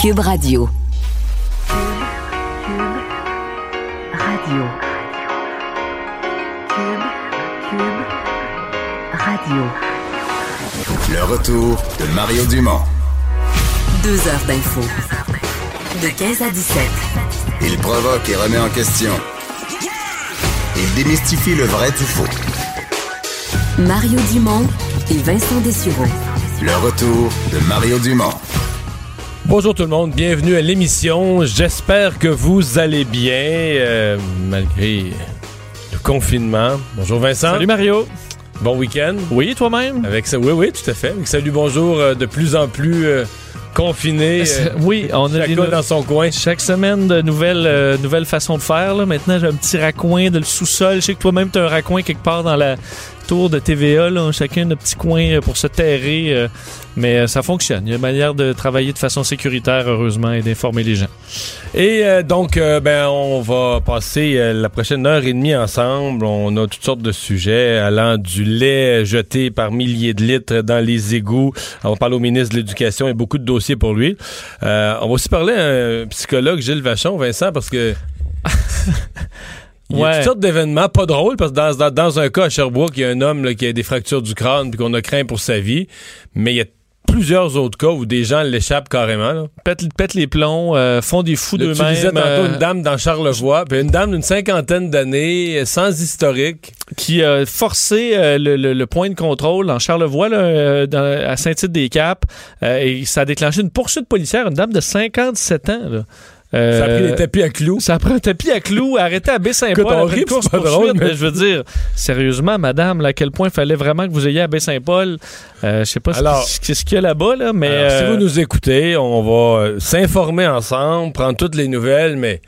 Cube Radio. Radio. Cube. Cube. Radio. Le retour de Mario Dumont. Deux heures d'info. De 15 à 17. Il provoque et remet en question. Il démystifie le vrai du faux. Mario Dumont et Vincent Dessureau. Le retour de Mario Dumont. Bonjour tout le monde, bienvenue à l'émission. J'espère que vous allez bien euh, malgré le confinement. Bonjour Vincent. Salut Mario. Bon week-end. Oui, toi-même? Avec ça, oui, oui, tout à fait. Avec salut, bonjour, euh, de plus en plus euh, confinés. euh, oui, on a des dans son coin. chaque semaine de nouvelles, euh, nouvelles façons de faire. Là. Maintenant, j'ai un petit raccoin de le sous-sol. Je sais que toi-même, tu as un raccoin quelque part dans la tour de TVA. Là. Chacun un petit coin euh, pour se terrer. euh, mais euh, ça fonctionne. Il y a une manière de travailler de façon sécuritaire, heureusement, et d'informer les gens. Et euh, donc, euh, ben, on va passer la prochaine heure et demie ensemble. On a toutes sortes de sujets allant du lait jeté par milliers de litres dans les égouts. On parle au ministre de l'Éducation et beaucoup de dossiers pour lui. On va aussi parler à un psychologue, Gilles Vachon, Vincent, parce que il y a Ouais. toutes sortes d'événements pas drôles, parce que dans, dans, dans un cas à Sherbrooke, il y a un homme là, qui a des fractures du crâne puis qu'on a craint pour sa vie. Mais il y a plusieurs autres cas où des gens l'échappent carrément. Là. Pète, pète les plombs, euh, font des fous Là, tu d'eux-mêmes. disais tantôt euh, une dame dans Charlevoix, puis une dame d'une cinquantaine d'années, euh, sans historique. qui a forcé euh, le, le- le point de contrôle en Charlevoix, là, euh, dans- à Saint-Tite-des-Caps, euh, et ça a déclenché une poursuite policière, une dame de 57 ans. là. Euh, Ça a pris les tapis à clous. ça a pris un tapis à clous, arrêté à Baie-Saint-Paul. Après rit, une course-poursuite, drôle, mais- je veux dire, sérieusement, madame, à quel point il fallait vraiment que vous ayez à Baie-Saint-Paul. Euh, je sais pas ce Alors- qu'il y a là-bas, là, mais... Alors, Si euh, vous nous écoutez, on va euh, s'informer ensemble, prendre toutes les nouvelles, mais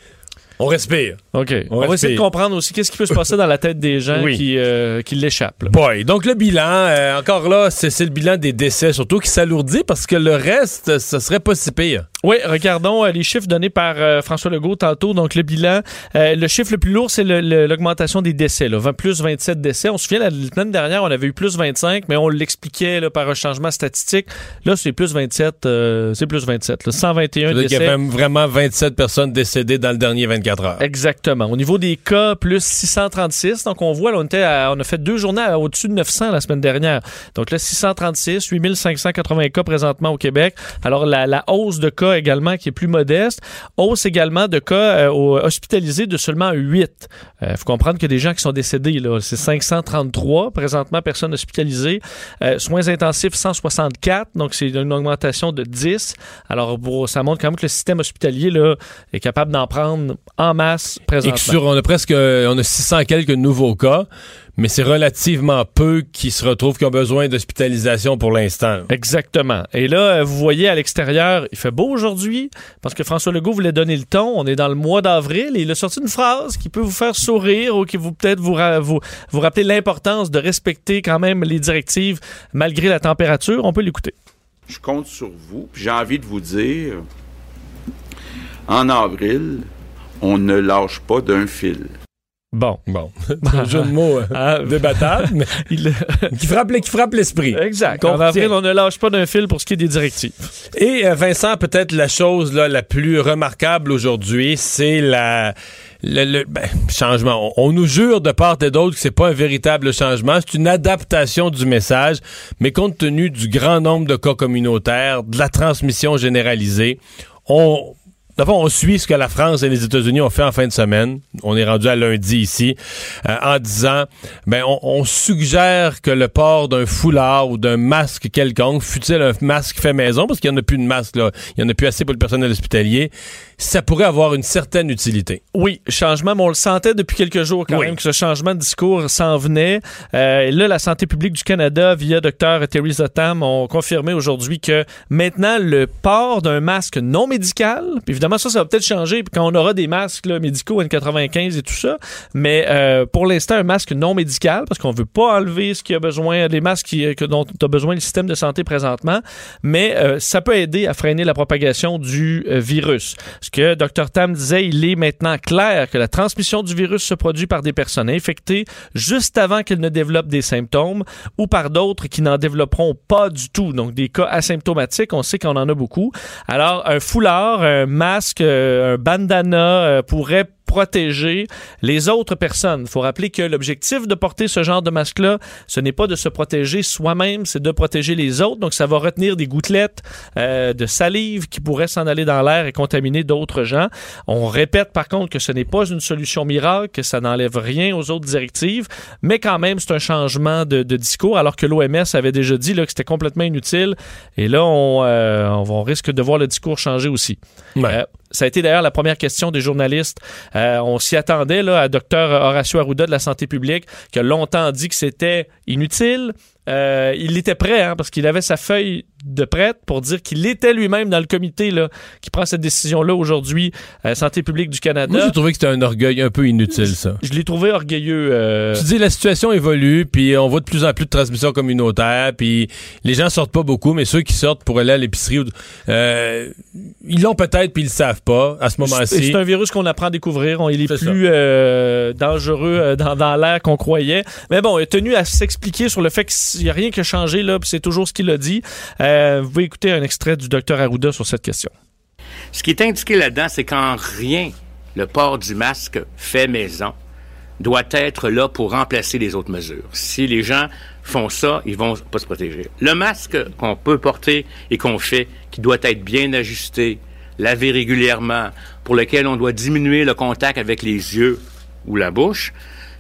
on respire. OK. On va essayer de comprendre aussi qu'est-ce qui peut se passer dans la tête des gens Oui. qui, euh, qui l'échappent. Boy, donc le bilan, euh, encore là, c'est c'est le bilan des décès, surtout qui s'alourdit parce que le reste, ça serait pas si pire. Oui, regardons euh, les chiffres donnés par François Legault tantôt. Donc, le bilan, le chiffre le plus lourd, c'est l'augmentation des décès. Là, 20 plus 27 décès. On se souvient, la semaine dernière, on avait eu plus 25, mais on l'expliquait par un changement statistique. Là, c'est plus 27. euh, c'est plus 27. là. 121 C'est-à-dire qu'il y décès. avait vraiment 27 personnes décédées dans le dernier 24 heures. Au niveau des cas, plus 636. Donc, on voit, là, on, était on a fait deux journées au-dessus de 900 la semaine dernière. Donc là, 636, 8580 cas présentement au Québec. Alors, la, hausse de cas également qui est plus modeste. Hausse également de cas euh, hospitalisés de seulement 8. Il faut comprendre que des gens qui sont décédés, là, c'est 533 présentement, personnes hospitalisées. Euh, soins intensifs, 164. Donc, c'est une augmentation de 10. Alors, ça montre quand même que le système hospitalier là, est capable d'en prendre en masse présentement. que sur, on a presque, on a 600 quelques nouveaux cas, mais c'est relativement peu qui se retrouvent qui ont besoin d'hospitalisation pour l'instant. Exactement. Et là, euh, vous voyez à l'extérieur, il fait beau aujourd'hui parce que François Legault voulait donner le ton. On est dans le mois d'avril et il a sorti une phrase qui peut vous faire sourire ou qui vous peut-être vous, ra- vous, vous rappeler l'importance de respecter quand même les directives malgré la température. On peut l'écouter. Je compte sur vous. puis J'ai envie de vous dire, en avril, on ne lâche pas d'un fil. Bon. Bon, c'est un jeu de mots euh, Ah, débattable, mais il- qui frappe, qui frappe l'esprit. exact. En avril, on ne lâche pas d'un fil pour ce qui est des directives. Et euh, Vincent, peut-être la chose là, la plus remarquable aujourd'hui, c'est la le, le- ben, changement. On, on nous jure de part et d'autre que c'est pas un véritable changement, c'est une adaptation du message, mais compte tenu du grand nombre de cas communautaires, de la transmission généralisée, on D'abord, on suit ce que la France et les États-Unis ont fait en fin de semaine. On est rendu à lundi ici, euh, en disant, ben, on, on suggère que le port d'un foulard ou d'un masque quelconque, fût-il un masque fait maison, parce qu'il n'y en a plus de masque, là, il n'y en a plus assez pour le personnel hospitalier, ça pourrait avoir une certaine utilité. Oui, changement, mais on le sentait depuis quelques jours quand Oui. même que ce changement de discours s'en venait. Euh, et là, la santé publique du Canada, via Dr. Theresa Tam, ont confirmé aujourd'hui que maintenant, le port d'un masque non médical, puis évidemment, ça, ça va peut-être changer quand on aura des masques là, médicaux N95 et tout ça. Mais euh, pour l'instant, un masque non médical, parce qu'on veut pas enlever ce qui a besoin, les masques qui, que, dont a besoin le système de santé présentement. Mais euh, ça peut aider à freiner la propagation du virus. Ce que Dr Tam disait, il est maintenant clair que la transmission du virus se produit par des personnes infectées juste avant qu'elles ne développent des symptômes ou par d'autres qui n'en développeront pas du tout. Donc des cas asymptomatiques, on sait qu'on en a beaucoup. Alors un foulard, un masque, euh, un bandana euh, pourrait protéger les autres personnes. Il faut rappeler que l'objectif de porter ce genre de masque-là, ce n'est pas de se protéger soi-même, c'est de protéger les autres. Donc, ça va retenir des gouttelettes euh, de salive qui pourraient s'en aller dans l'air et contaminer d'autres gens. On répète par contre que ce n'est pas une solution miracle, que ça n'enlève rien aux autres directives, mais quand même, c'est un changement de, de discours, alors que l'OMS avait déjà dit là, que c'était complètement inutile. Et là, on, euh, on risque de voir le discours changer aussi. Ouais. Euh, ça a été d'ailleurs la première question des journalistes. Euh, on s'y attendait là, à Dr Horacio Arruda de la santé publique, qui a longtemps dit que c'était inutile. Euh, il était prêt, hein, parce qu'il avait sa feuille de prête pour dire qu'il était lui-même dans le comité là, qui prend cette décision-là aujourd'hui, euh, Santé publique du Canada. Moi, j'ai trouvé que c'était un orgueil un peu inutile, ça. Je l'ai trouvé orgueilleux. euh, Tu dis la situation évolue, puis on voit de plus en plus de transmissions communautaires, puis les gens sortent pas beaucoup, mais ceux qui sortent pour aller à l'épicerie, euh, ils l'ont peut-être, puis ils le savent pas à ce moment-ci. C'est un virus qu'on apprend à découvrir. On, il est, plus euh, dangereux euh, dans, dans l'air qu'on croyait. Mais bon, il a tenu à s'expliquer sur le fait qu'il n'y a rien qui a changé, là, puis c'est toujours ce qu'il a dit. Euh, vous pouvez écouter un extrait du docteur Arruda sur cette question. Ce qui est indiqué là-dedans, c'est qu'en rien, le port du masque fait maison doit être là pour remplacer les autres mesures. Si les gens font ça, ils vont pas se protéger. Le masque qu'on peut porter et qu'on fait, qui doit être bien ajusté, lavé régulièrement, pour lequel on doit diminuer le contact avec les yeux ou la bouche,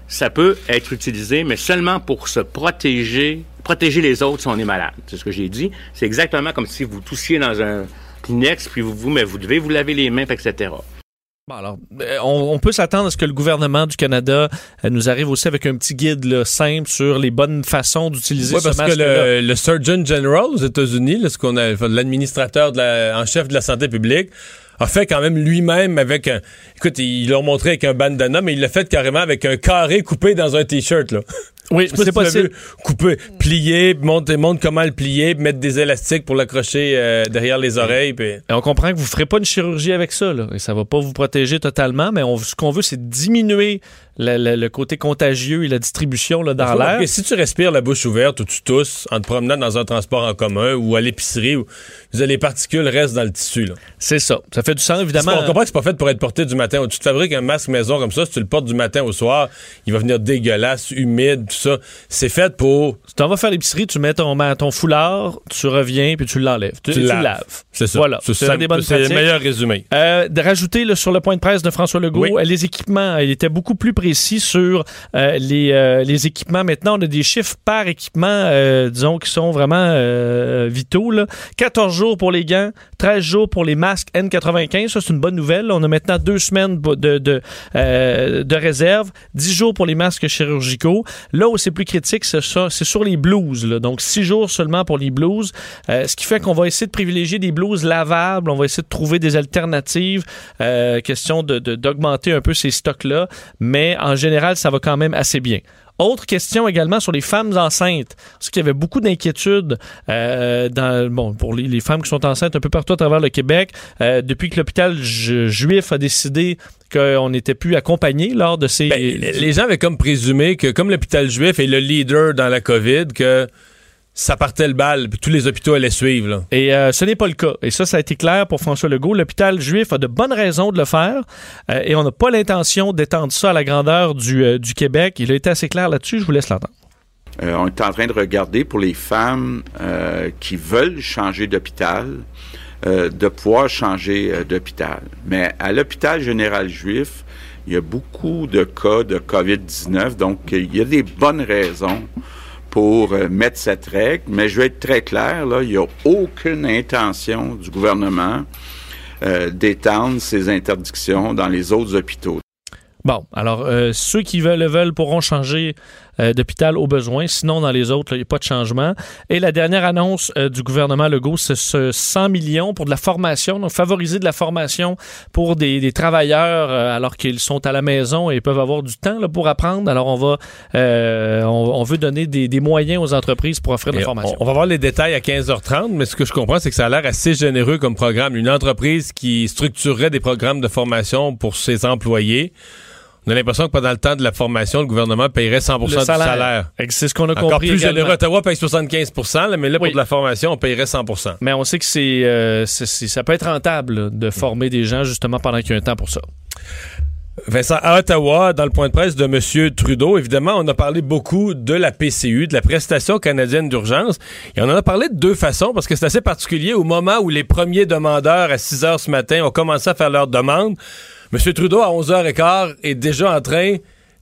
ça peut être utilisé, mais seulement pour se protéger, protéger les autres si on est malade. C'est ce que j'ai dit. C'est exactement comme si vous toussiez dans un Kleenex, puis vous, vous, mais vous devez vous laver les mains, etc. Bon, alors, euh, on, on peut s'attendre à ce que le gouvernement du Canada euh, nous arrive aussi avec un petit guide là, simple sur les bonnes façons d'utiliser ce parce que le, le Surgeon General aux États-Unis, là, ce qu'on a, enfin, l'administrateur de la- en chef de la santé publique, a fait quand même lui-même avec un. Écoute, ils l'ont montré avec un bandana, mais il l'a fait carrément avec un carré coupé dans un t-shirt, là. Oui, c'est possible. Couper, plier, montre, montre comment le plier, mettre des élastiques pour l'accrocher euh, derrière les oreilles. Puis... Et on comprend que vous ne ferez pas une chirurgie avec ça, là, et ça va pas vous protéger totalement, mais on, ce qu'on veut, c'est diminuer le, le- le côté contagieux et la distribution là, dans l'air. Si tu respires la bouche ouverte ou tu tousses en te promenant dans un transport en commun ou à l'épicerie, les particules restent dans le tissu. C'est ça. Ça fait du sens, évidemment. pas- on comprend que c'est pas fait pour être porté du matin. Tu te fabriques un masque maison comme ça, si tu le portes du matin au soir, il va venir dégueulasse, humide, tout ça. C'est fait pour. Si tu vas faire l'épicerie, tu mets ton, foulard, tu reviens, puis tu l'enlèves. Tu, Tu tu laves. laves. C'est ça. Voilà. C'est C'est ça- des bonnes c'est le meilleur résumé. Euh, de rajouter là, sur le point de presse de François Legault, Oui. euh, les équipements, il était beaucoup plus précis sur euh, les, euh, les équipements. Maintenant, on a des chiffres par équipement, euh, disons, qui sont vraiment vitaux. Là. 14 jours pour les gants, 13 jours pour les masques N95. Ça, c'est une bonne nouvelle. On a maintenant deux semaines de, de, de réserve, 10 jours pour les masques chirurgicaux. Là où c'est plus critique, c'est sur les blouses. là. Donc, 6 jours seulement pour les blouses. Euh, ce qui fait qu'on va essayer de privilégier des blouses lavables. On va essayer de trouver des alternatives. Question de- de- d'augmenter un peu ces stocks-là. Mais en général, ça va quand même assez bien. Autre question également sur les femmes enceintes. Parce qu'il y avait beaucoup d'inquiétudes euh, bon, pour les, femmes qui sont enceintes un peu partout à travers le Québec. Euh, depuis que l'hôpital ju- juif a décidé qu'on n'était plus accompagné lors de ces... Ben, les gens avaient comme présumé que, comme l'hôpital juif est le leader dans la COVID, que ça partait le bal, puis tous les hôpitaux allaient suivre. Là. Et euh, ce n'est pas le cas. Et ça, ça a été clair pour François Legault. L'hôpital juif a de bonnes raisons de le faire euh, et on n'a pas l'intention d'étendre ça à la grandeur du, euh, du Québec. Il a été assez clair là-dessus. Je vous laisse l'entendre. Euh, on est en train de regarder pour les femmes euh, qui veulent changer d'hôpital, euh, de pouvoir changer euh, d'hôpital. Mais à l'hôpital général juif, il y a beaucoup de cas de COVID-19, donc il y a des bonnes raisons pour euh, mettre cette règle, mais je vais être très clair, là, il n'y a aucune intention du gouvernement euh, d'étendre ces interdictions dans les autres hôpitaux. Bon, alors euh, ceux qui veulent le veulent pourront changer d'hôpital au besoin. Sinon, dans les autres, il n'y a pas de changement. Et la dernière annonce euh, du gouvernement Legault, c'est ce 100 millions pour de la formation, donc favoriser de la formation pour des, des travailleurs euh, alors qu'ils sont à la maison et peuvent avoir du temps là, pour apprendre. Alors, on va, euh, on, on veut donner des, des moyens aux entreprises pour offrir de la formation. On, on va voir les détails à 15h30, mais ce que je comprends, c'est que ça a l'air assez généreux comme programme. Une entreprise qui structurerait des programmes de formation pour ses employés. On a l'impression que pendant le temps de la formation, le gouvernement paierait 100 Le du salaire. Fait que C'est ce qu'on a Encore compris. plus également. généreux. Ottawa paye 75 là, mais là, Oui. pour de la formation, on paierait 100% Mais on sait que c'est, euh, ça peut être rentable là, de former des gens justement pendant qu'il y a un temps pour ça. Vincent, à Ottawa, dans le point de presse de M. Trudeau, évidemment, on a parlé beaucoup de la PCU, de la prestation canadienne d'urgence. Et on en a parlé de deux façons, parce que c'est assez particulier. Au moment où les premiers demandeurs, à 6 heures ce matin, ont commencé à faire leur demande, M. Trudeau, à 11h15, est déjà en train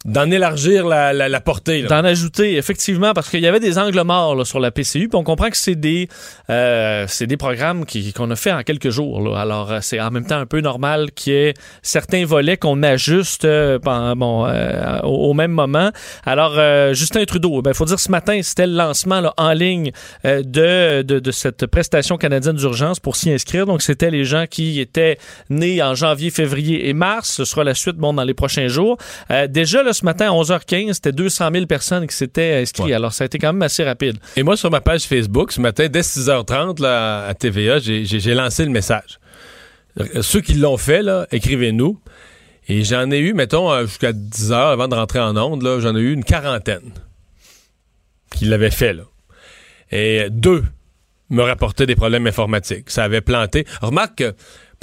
d'en élargir la, la- la portée. D'en ajouter, effectivement, parce qu'il y avait des angles morts là, sur la PCU, puis on comprend que c'est des, euh, des programmes qu'on a fait en quelques jours. là. Alors, euh, c'est en même temps un peu normal qu'il y ait certains volets qu'on ajuste euh, pen- bon, euh, au, même moment. Alors, euh, Justin Trudeau, il faut dire ce matin, c'était le lancement là, en ligne euh, de, de, de cette prestation canadienne d'urgence pour s'y inscrire. Donc, c'était les gens qui étaient nés en janvier, février et mars. Ce sera la suite bon, dans les prochains jours. Déjà, ce matin, à 11h15, c'était 200 000 personnes qui s'étaient inscrites. Ouais. Alors, ça a été quand même assez rapide. Et moi, sur ma page Facebook, ce matin, dès 6h30, là, à TVA, j'ai lancé le message. Euh, Ceux qui l'ont fait, là, écrivez-nous. Et j'en ai eu, mettons, euh, jusqu'à 10 heures avant de rentrer en onde, là, j'en ai eu une quarantaine qui l'avaient fait, là. Et deux me rapportaient des problèmes informatiques. Ça avait planté. Remarque que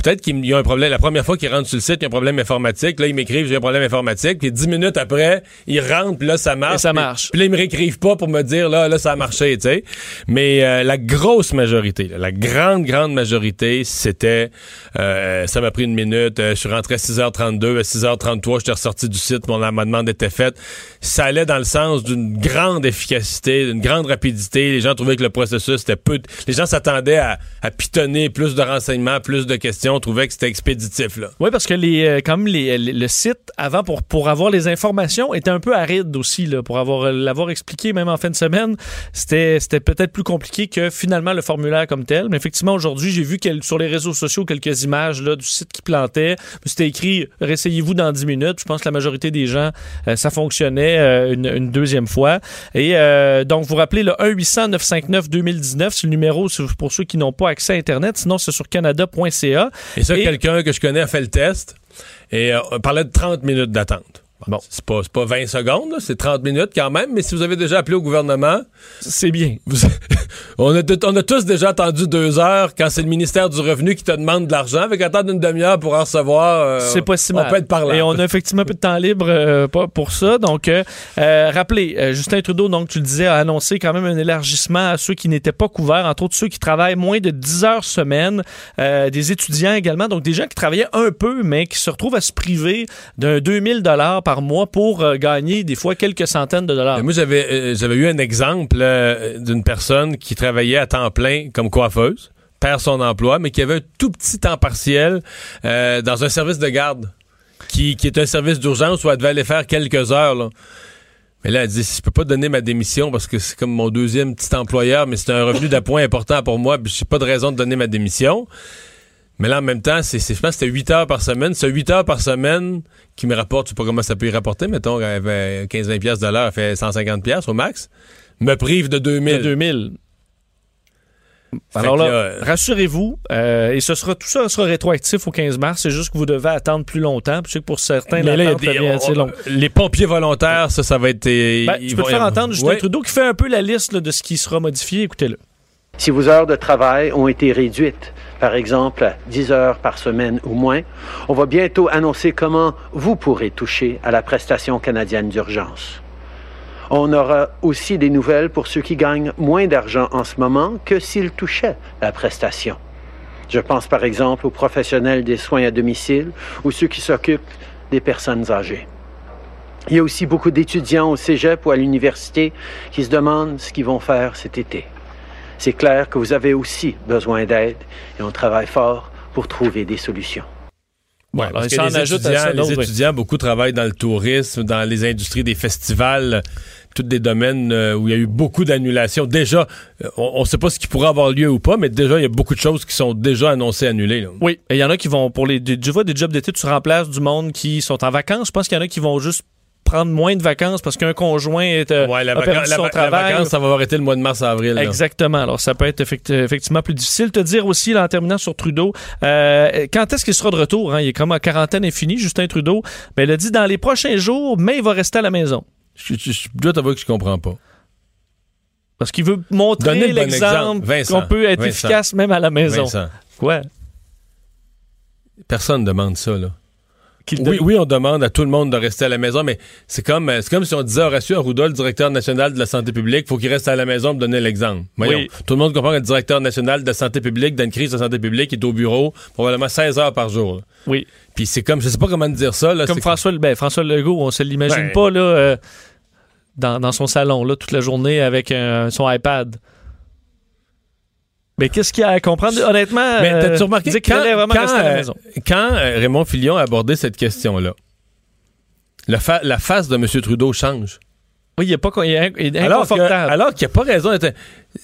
peut-être qu'il y a un problème. La première fois qu'ils rentrent sur le site, il y a un problème informatique. Là, ils m'écrivent, j'ai un problème informatique. Puis dix minutes après, ils rentrent, puis là, ça marche. Et ça marche. Puis là, ils me réécrivent pas pour me dire, là, là, ça a marché, tu sais. Mais euh, la grosse majorité, là, la grande, grande majorité, c'était, euh, ça m'a pris une minute, euh, je suis rentré à 6h32, à 6h33, j'étais ressorti du site, mon amendement était fait. Ça allait dans le sens d'une grande efficacité, d'une grande rapidité. Les gens trouvaient que le processus était peu... Les gens s'attendaient à, à pitonner plus de renseignements, plus de questions, trouvaient que c'était expéditif. Oui, parce que les, euh, comme les, les- le site, avant, pour, pour avoir les informations, était un peu aride aussi. Là, pour avoir l'avoir expliqué, même en fin de semaine, c'était peut-être plus compliqué que finalement le formulaire comme tel. Mais effectivement, aujourd'hui, j'ai vu sur les réseaux sociaux quelques images là, du site qui plantait. C'était écrit « Réessayez-vous dans 10 minutes ». Je pense que la majorité des gens, euh, ça fonctionnait euh, une, deuxième fois. Et euh, donc, vous rappelez le 1-800-959-2019, c'est le numéro pour ceux qui n'ont pas accès à Internet. Sinon, c'est sur canada.ca. Et ça, Et- quelqu'un que je connais a fait le test et euh, on parlait de 30 minutes d'attente. Bon, c'est pas, pas 20 secondes, c'est 30 minutes quand même, mais si vous avez déjà appelé au gouvernement, C'est bien. vous- on, a, on a tous déjà attendu deux heures quand c'est le ministère du Revenu qui te demande de l'argent, avec attendre une demi-heure pour en recevoir. euh, C'est pas si on mal. peut être parlant. Et on a effectivement un peu de temps libre euh, pour ça. Donc, euh, rappelez, Justin Trudeau, donc tu le disais, a annoncé quand même un élargissement à ceux qui n'étaient pas couverts, entre autres ceux qui travaillent moins de 10 heures semaine, des étudiants également, donc des gens qui travaillaient un peu, mais qui se retrouvent à se priver d'un 2000 dollars par mois pour euh, gagner des fois quelques centaines de dollars. Moi, j'avais euh, j'avais eu un exemple euh, d'une personne qui travaillait à temps plein comme coiffeuse, perd son emploi, mais qui avait un tout petit temps partiel dans un service de garde, qui, est un service d'urgence où elle devait aller faire quelques heures. Mais là, elle dit, je peux pas donner ma démission parce que c'est comme mon deuxième petit employeur, mais c'est un revenu d'appoint important pour moi, puis j'ai pas de raison de donner ma démission. Mais là, en même temps, c'est, c'est- je pense que c'était 8 heures par semaine. C'est 8 heures par semaine qui me rapporte, je sais pas comment ça peut y rapporter, mettons, elle avait 15-20 piastres de l'heure, elle fait 150 piastres au max. Me prive de 2000. De 2000. Fait Alors là, euh, rassurez-vous, euh, et ce sera tout ça sera rétroactif au 15 mars. C'est juste que vous devez attendre plus longtemps. Puis je sais que pour certains, l'attente devient assez longue. les pompiers volontaires, ça, ça va être. euh, Ben, tu peux te faire entendre Justin Ouais. Trudeau qui fait un peu la liste là, de ce qui sera modifié. Écoutez-le. Si vos heures de travail ont été réduites, par exemple à 10 heures par semaine ou moins, on va bientôt annoncer comment vous pourrez toucher à la prestation canadienne d'urgence. On aura aussi des nouvelles pour ceux qui gagnent moins d'argent en ce moment que s'ils touchaient la prestation. Je pense par exemple aux professionnels des soins à domicile ou ceux qui s'occupent des personnes âgées. Il y a aussi beaucoup d'étudiants au cégep ou à l'université qui se demandent ce qu'ils vont faire cet été. C'est clair que vous avez aussi besoin d'aide et on travaille fort pour trouver des solutions. Ouais, parce que les étudiants, ça les étudiants, beaucoup travaillent dans le tourisme, dans les industries des festivals, tous des domaines euh, où il y a eu beaucoup d'annulations. Déjà, euh, on ne sait pas ce qui pourrait avoir lieu ou pas, mais déjà, il y a beaucoup de choses qui sont déjà annoncées annulées. là. Oui, et il y en a qui vont pour les tu vois des jobs d'été, tu remplaces du monde qui sont en vacances. Je pense qu'il y en a qui vont juste prendre moins de vacances parce qu'un conjoint est, euh, Ouais, la, a perdu la son va- la travail. vacance, ça va avoir été le mois de mars-avril. là. Exactement. Alors, ça peut être effect- effectivement plus difficile. Te dire aussi, là, en terminant sur Trudeau, euh, quand est-ce qu'il sera de retour? hein? Il est comme en quarantaine infinie, Justin Trudeau. Mais il a dit dans les prochains jours, mais il va rester à la maison. Je, je, je dois t'avouer que je comprends pas. Parce qu'il veut montrer bon l'exemple qu'on peut être Vincent. efficace même à la maison. Vincent, Quoi? personne ne demande ça. Là. Oui, on demande à tout le monde de rester à la maison, mais c'est comme, c'est comme si on disait à Horacio Arruda, le directeur national de la santé publique, faut qu'il reste à la maison pour donner l'exemple. Oui. Tout le monde comprend que le directeur national de la santé publique, dans une crise de santé publique, est au bureau probablement 16 heures par jour. là. Oui. Puis c'est comme, je sais pas comment dire ça. Là, Comme François, ben, François Legault, on se l'imagine Ben- pas là, euh, dans, dans son salon là, toute la journée avec un- son iPad. Mais qu'est-ce qu'il y a à comprendre? Honnêtement, Mais euh, t'as-tu remarqué qu'il quand, vraiment quand, rester à la euh, maison. quand, euh, Raymond Filion a abordé cette question-là, fa- la face de M. Trudeau change. Oui, il est pas il est, inconfortable. alors qu'il n'y a pas raison d'être.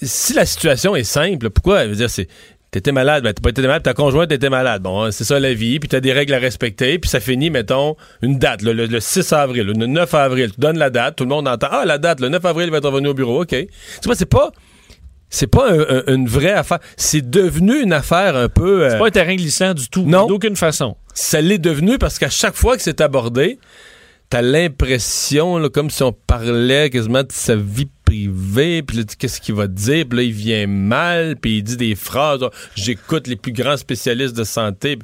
Si la situation est simple, pourquoi? Je veux dire, c'est. T'étais malade, ben t'as pas été malade, ta conjointe était malade. Bon, hein, c'est ça la vie, puis t'as des règles à respecter, puis ça finit, mettons, une date, le, le- le 6 avril, le 9 avril. Tu donnes la date, tout le monde entend. Ah, la date, le 9 avril, il va être revenu au bureau, OK. Tu vois, c'est pas. C'est pas un- un- une vraie affaire. C'est devenu une affaire un peu. c'est euh, pas un terrain glissant du tout. Non. D'aucune façon. ça l'est devenu parce qu'à chaque fois que c'est abordé, t'as l'impression, comme si on parlait quasiment de sa vie privée, puis qu'est-ce qu'il va dire, puis là, il vient mal, puis il dit des phrases, j'écoute les plus grands spécialistes de santé.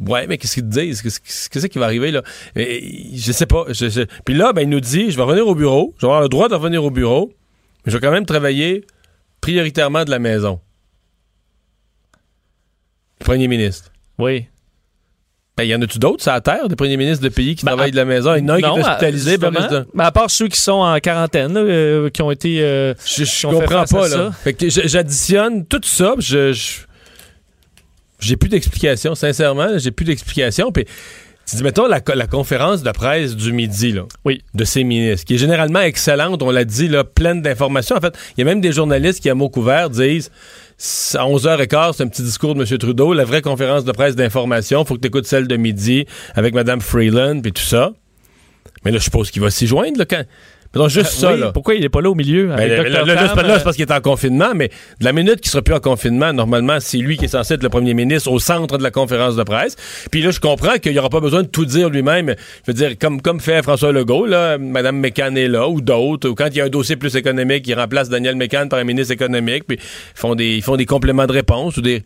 Ouais, mais qu'est-ce qu'ils te disent? Qu'est-ce qui va arriver, là? Mais, je sais pas. je- je- Puis là, ben, il nous dit, je vais revenir au bureau, je vais avoir le droit de revenir au bureau, mais je vais quand même travailler prioritairement de la maison. Premier ministre. Oui. Ben, y en a-tu d'autres, ça à terre, des premiers ministres de pays qui Ben, travaillent de la maison? Il y en a un qui est hospitalisé, ben, justement. reste- Mais à part ceux qui sont en quarantaine, là, euh, qui ont été. euh, Je, je ont comprends à pas, là. Fait que j- j'additionne tout ça, je- J'ai plus d'explication, sincèrement, j'ai plus d'explication. Puis, tu dis, mettons, la, co- la conférence de presse du midi, là, Oui. de ces ministres, qui est généralement excellente, on l'a dit, là, pleine d'informations. En fait, il y a même des journalistes qui, à mots couverts, disent à 11h15, c'est un petit discours de M. Trudeau. La vraie conférence de presse d'information, faut que tu écoutes celle de midi avec Mme Freeland, puis tout ça. Mais là, je suppose qu'il va s'y joindre, là, quand. Juste ça, oui, là. Pourquoi il n'est pas là au milieu? Ben, avec là, là, c'est euh, c'est parce qu'il est en confinement, mais de la minute qu'il sera plus en confinement, normalement, c'est lui qui est censé être le premier ministre au centre de la conférence de presse. Puis là, je comprends qu'il n'y aura pas besoin de tout dire lui-même. Je veux dire, comme, comme fait François Legault, là, Mme McCann est là, ou d'autres, ou quand il y a un dossier plus économique, il remplace Daniel McCann par un ministre économique, puis ils font des, ils font des compléments de réponse ou des.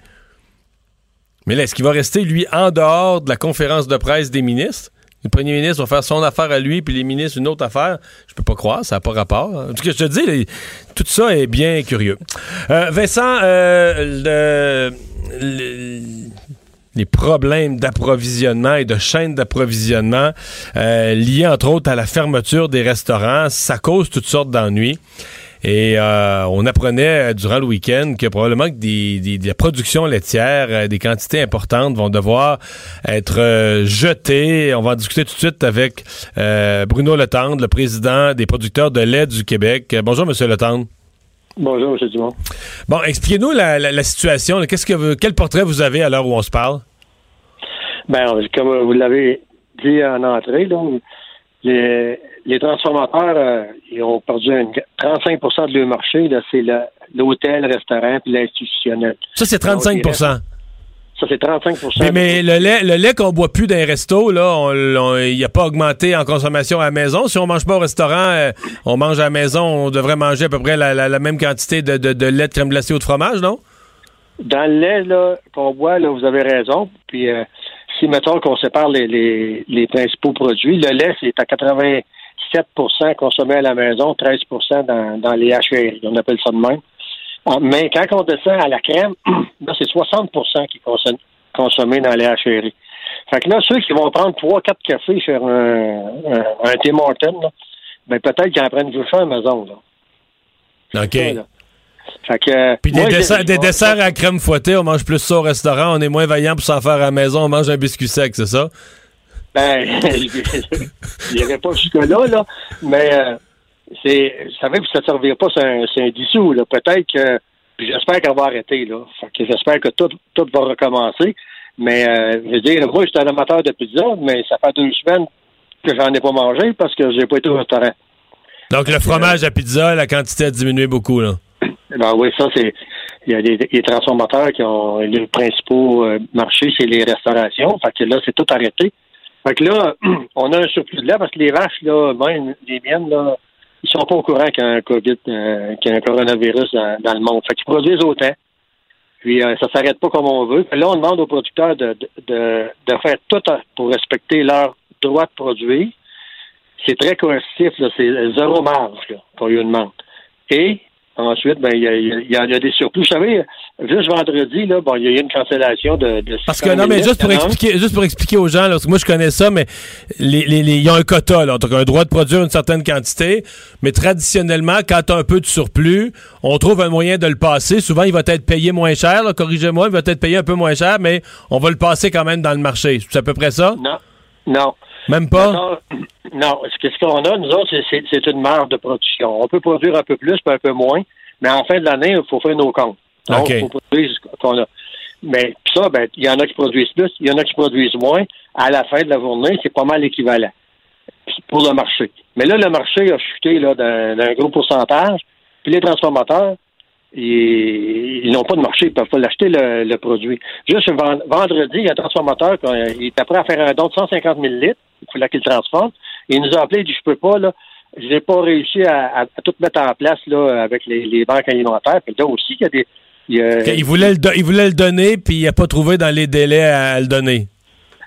Mais là, est-ce qu'il va rester, lui, en dehors de la conférence de presse des ministres? Le premier ministre va faire son affaire à lui, puis les ministres une autre affaire. Je peux pas croire, ça n'a pas rapport. En tout je te dis, tout ça est bien curieux. Euh, Vincent, euh, le- le- les problèmes d'approvisionnement et de chaîne d'approvisionnement euh, liés entre autres à la fermeture des restaurants, ça cause toutes sortes d'ennuis. Et euh, on apprenait euh, durant le week-end que probablement que des, des- de la production laitière, euh, des quantités importantes vont devoir être euh, jetées. On va en discuter tout de suite avec euh, Bruno Letendre, le président des producteurs de lait du Québec. Bonjour, Monsieur Letendre. Bonjour, M. Dumont. Bon, expliquez-nous la, la- la situation. Qu'est-ce que vous- quel portrait vous avez à l'heure où on se parle? Ben, comme vous l'avez dit en entrée, là, les, les transformateurs, euh, ils ont perdu une- 35% de leur marché. là, C'est l'hôtel, le restaurant puis l'institutionnel. Ça, c'est 35 Donc, Ça, c'est 35 mais, mais le lait, le lait qu'on boit plus dans les restos, là, il n'a pas augmenté en consommation à la maison. Si on mange pas au restaurant, euh, on mange à la maison, on devrait manger à peu près la, la- la même quantité de, de- de lait, de crème glacée ou de fromage, non? Dans le lait qu'on boit, là, vous avez raison. Puis, euh, si, mettons qu'on sépare les, les, les principaux produits, le lait, c'est à 87% consommé à la maison, 13 dans, dans les HRI. On appelle ça de même. Ah, Mais quand on descend à la crème, là, c'est 60% qui est consom- consommé dans les HRI. Fait que là, ceux qui vont prendre 3-4 cafés sur un, un, un Tim Hortons, ben peut-être qu'ils en prennent un à la maison. Là. OK. Ça, là. Fait que, Puis des, desserts, des desserts à crème fouettée, on mange plus ça au restaurant, on est moins vaillant pour s'en faire à la maison, on mange un biscuit sec, c'est ça? Ben, n'y avait pas jusque-là, là, mais euh, c'est, vous savez, que ça ne servira pas, c'est un, c'est un dissous, là. Peut-être que, puis j'espère qu'elle va arrêter, là. Fait que j'espère que tout, tout va recommencer. Mais, euh, je veux dire, moi, j'étais un amateur de pizza, mais ça fait deux semaines que j'en ai pas mangé parce que j'ai pas été au restaurant. Donc le fromage à pizza, la quantité a diminué beaucoup, là. Ben oui, ça, c'est. Il y a des, des transformateurs qui ont les principaux euh, marchés, c'est les restaurations. Fait que là, c'est tout arrêté. Fait que là, on a un surplus de lait parce que les vaches, là, même les miennes, là, ils sont pas au courant qu'il y a un COVID, euh, qu'il y a un coronavirus dans, le monde. Fait qu'ils produisent autant. Puis euh, ça s'arrête pas comme on veut. Là, on demande aux producteurs de, de, de, faire tout pour respecter leur droit de produire. C'est très coercitif. C'est zéro marge qu'on lui demande. Et ensuite, ben, il y a, y a- y a des surplus. Vous savez, juste vendredi, là, bon, il y a eu une cancellation de, de Parce que 600 non, 000 mais juste pour y en a expliquer, juste pour expliquer aux gens, là, parce que moi je connais ça, mais les, les, les- ils ont un quota, là, donc un droit de produire une certaine quantité, mais traditionnellement, quand tu as un peu de surplus, on trouve un moyen de le passer. Souvent, il va être payé moins cher, corrigez-moi, il va être payé un peu moins cher, mais on va le passer quand même dans le marché. C'est à peu près ça? Non. Non. Même pas? Non, non. Ce qu'on a, nous autres, c'est- une marge de production. On peut produire un peu plus, puis un peu moins, mais en fin de l'année, il faut faire nos comptes. Donc, OK. il faut produire ce qu'on a. Mais puis ça, ben, il y en a qui produisent plus, il y en a qui produisent moins. À la fin de la journée, c'est pas mal équivalent Puis pour le marché. Mais là, le marché a chuté d'un gros pourcentage. Puis les transformateurs, ils, ils n'ont pas de marché, ils peuvent pas l'acheter le, le produit. Juste ven- vendredi, il y a un transformateur qui il était prêt à faire un don de 150 000 litres, il fallait qu'il transforme. Et il nous a appelé, il dit Je peux pas, là, je n'ai pas réussi à, à- à tout mettre en place là, avec les, les banques alimentaires. Puis là aussi, il y a des. il y a- Il voulait, le do- il voulait le donner, puis il n'a pas trouvé dans les délais à le donner.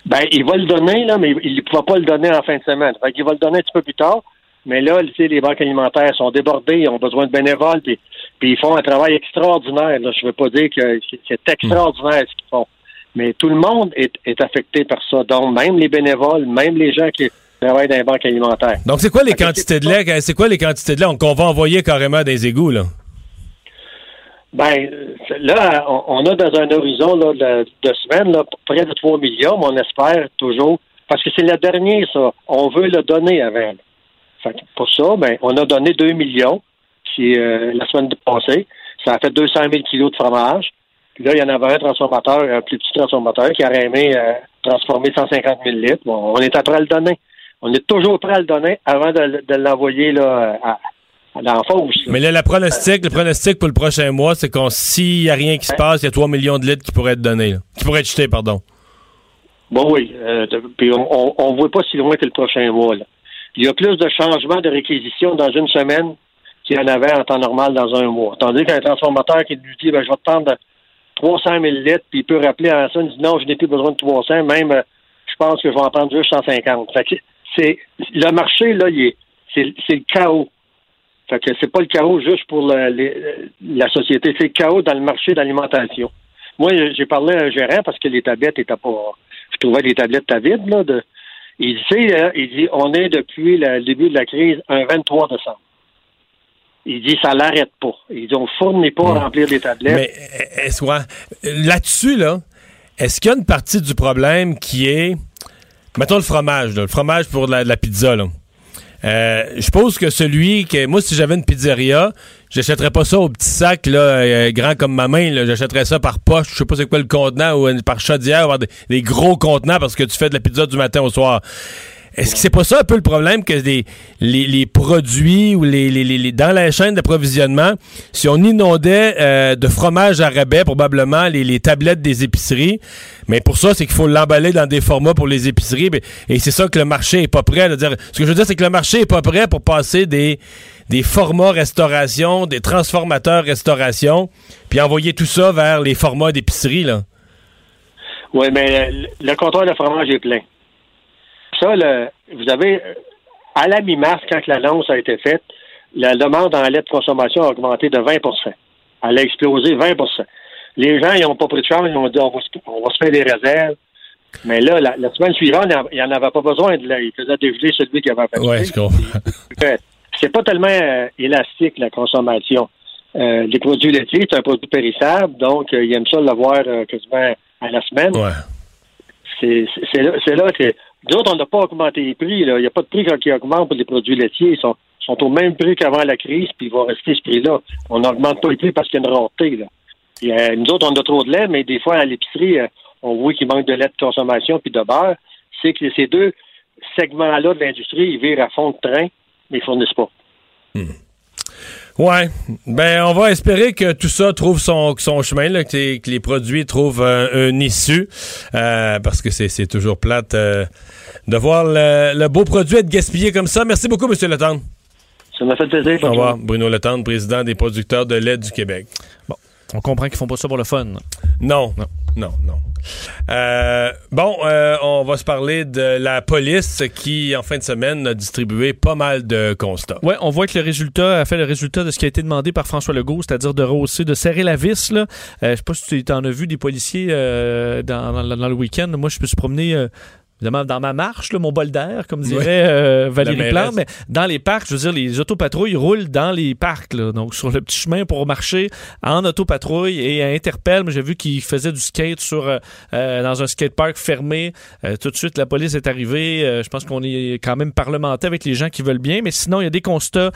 Ben, il va le donner, là, mais il ne pourra pas le donner en fin de semaine. Fait qu'il va le donner un petit peu plus tard. Mais là, les banques alimentaires sont débordées, ils ont besoin de bénévoles, puis, puis ils font un travail extraordinaire. Là. Je ne veux pas dire que c'est- extraordinaire ce qu'ils font. Mais tout le monde est, est affecté par ça. Donc, même les bénévoles, même les gens qui travaillent dans les banques alimentaires. Donc, c'est quoi les quantités de lait? C'est quoi les quantités de lait? Qu'on va envoyer carrément dans les égouts, là? Ben, là, on, a dans un horizon là, de, de semaine là, près de 3 millions, mais on espère toujours, parce que c'est le dernier, ça. On veut le donner avant. Fait que pour ça, ben, on a donné 2 millions qui, euh, la semaine passée. Ça a fait 200 000 kilos de fromage. Puis là, il y en avait un transformateur, un plus petit transformateur, qui aurait aimé euh, transformer 150 000 litres. Bon, on est prêt à le donner. On est toujours prêt à le donner avant de, l'envoyer là, à, à l'enfance. là. Mais là, la pronostic, le pronostic pour le prochain mois, c'est qu'on s'il n'y a rien qui se passe, il y a 3 millions de litres qui pourraient être donnés, là. qui pourraient être jetés, pardon. Bon, oui. euh, puis on ne voit pas si loin que le prochain mois. là. Il y a plus de changements de réquisition dans une semaine qu'il y en avait en temps normal dans un mois. Tandis qu'un transformateur qui lui dit ben, je vais te prendre 300 000 litres, puis il peut rappeler à ça, il dit non, je n'ai plus besoin de 300, même euh, je pense que je vais en prendre juste 150. Fait que c'est le marché, là, il est c'est c'est le chaos. Fait que c'est pas le chaos juste pour le- les- la société, c'est le chaos dans le marché d'alimentation. Moi, j'ai parlé à un gérant parce que les tablettes étaient pas. Je trouvais les tablettes étaient vides, là. De, il dit, euh, il dit, on est depuis le début de la crise un 23 décembre. Il dit, ça l'arrête pas. Il dit, on fournit pas à remplir des tablettes. Mais euh, est-ce ouais, là-dessus, là, est-ce qu'il y a une partie du problème qui est, mettons le fromage, là, le fromage pour la, la pizza, là. Euh, je suppose que celui que moi si j'avais une pizzeria, j'achèterais pas ça au petit sac là euh, grand comme ma main, là. j'achèterais ça par poche, je sais pas c'est quoi le contenant ou euh, par chaudière, ou des gros contenants parce que tu fais de la pizza du matin au soir. Est-ce que c'est pas ça un peu le problème que les, les produits ou les, les, les- dans la chaîne d'approvisionnement, si on inondait euh, de fromage à rabais probablement les, les tablettes des épiceries, mais pour ça c'est qu'il faut l'emballer dans des formats pour les épiceries et c'est ça que le marché est pas prêt à dire. Ce que je veux dire c'est que le marché est pas prêt pour passer des des formats restauration, des transformateurs restauration, puis envoyer tout ça vers les formats d'épicerie là. Oui, mais le, le comptoir de fromage est plein. Ça, le, vous avez, euh, à la mi-mars, quand l'annonce a été faite, la demande en lait de consommation a augmenté de 20% Elle a explosé 20% Les gens, ils n'ont pas pris de chance, ils ont dit on va, se, on va se faire des réserves. Mais là, la, la semaine suivante, il n'y en avait pas besoin. De, il faisait dégeler celui qui avait fait Ouais, je comprends. Euh, C'est pas tellement euh, élastique, la consommation. Euh, les produits laitiers, c'est un produit périssable, donc euh, ils aiment ça l'avoir quasiment à la semaine. Ouais. C'est là, c'est là que nous autres, on n'a pas augmenté les prix. Là. Il n'y a pas de prix qui augmente pour les produits laitiers. Ils sont, au même prix qu'avant la crise, puis ils vont rester ce prix-là. On n'augmente pas les prix parce qu'il y a une rareté. Là. Euh, nous autres, on a trop de lait, mais des fois, à l'épicerie, euh, on voit qu'il manque de lait de consommation puis de beurre. C'est que ces deux segments-là de l'industrie, ils virent à fond de train, mais ils ne fournissent pas. Ouais. Ben, on va espérer que tout ça trouve son, son chemin, là, que, les, que les produits trouvent un, une issue. euh, parce que c'est c'est toujours plate euh, de voir le, le beau produit être gaspillé comme ça. Merci beaucoup, M. Letendre. Ça m'a fait plaisir. Au revoir. Bruno Letendre, président des producteurs de lait du Québec. Bon, on comprend qu'ils font pas ça pour le fun. Non. Non, non, non. Euh, bon, euh, on va se parler de la police qui, en fin de semaine, a distribué pas mal de constats. Ouais, on voit que le résultat a fait le résultat de ce qui a été demandé par François Legault, c'est-à-dire de rehausser, de serrer la vis. Là. Euh, je sais pas si tu en as vu des policiers euh, dans, dans- dans le week-end. Moi, je me suis promené. Évidemment, dans ma marche, là, mon bol d'air, comme dirait euh, Valérie La Plante, mais dans les parcs, je veux dire, les autopatrouilles roulent dans les parcs, là, donc sur le petit chemin pour marcher en autopatrouille et à Interpel. J'ai vu qu'ils faisaient du skate sur euh, euh, dans un skatepark fermé. Euh, tout de suite, la police est arrivée. Je pense qu'on est quand même parlementé avec les gens qui veulent bien, mais sinon, il y a des constats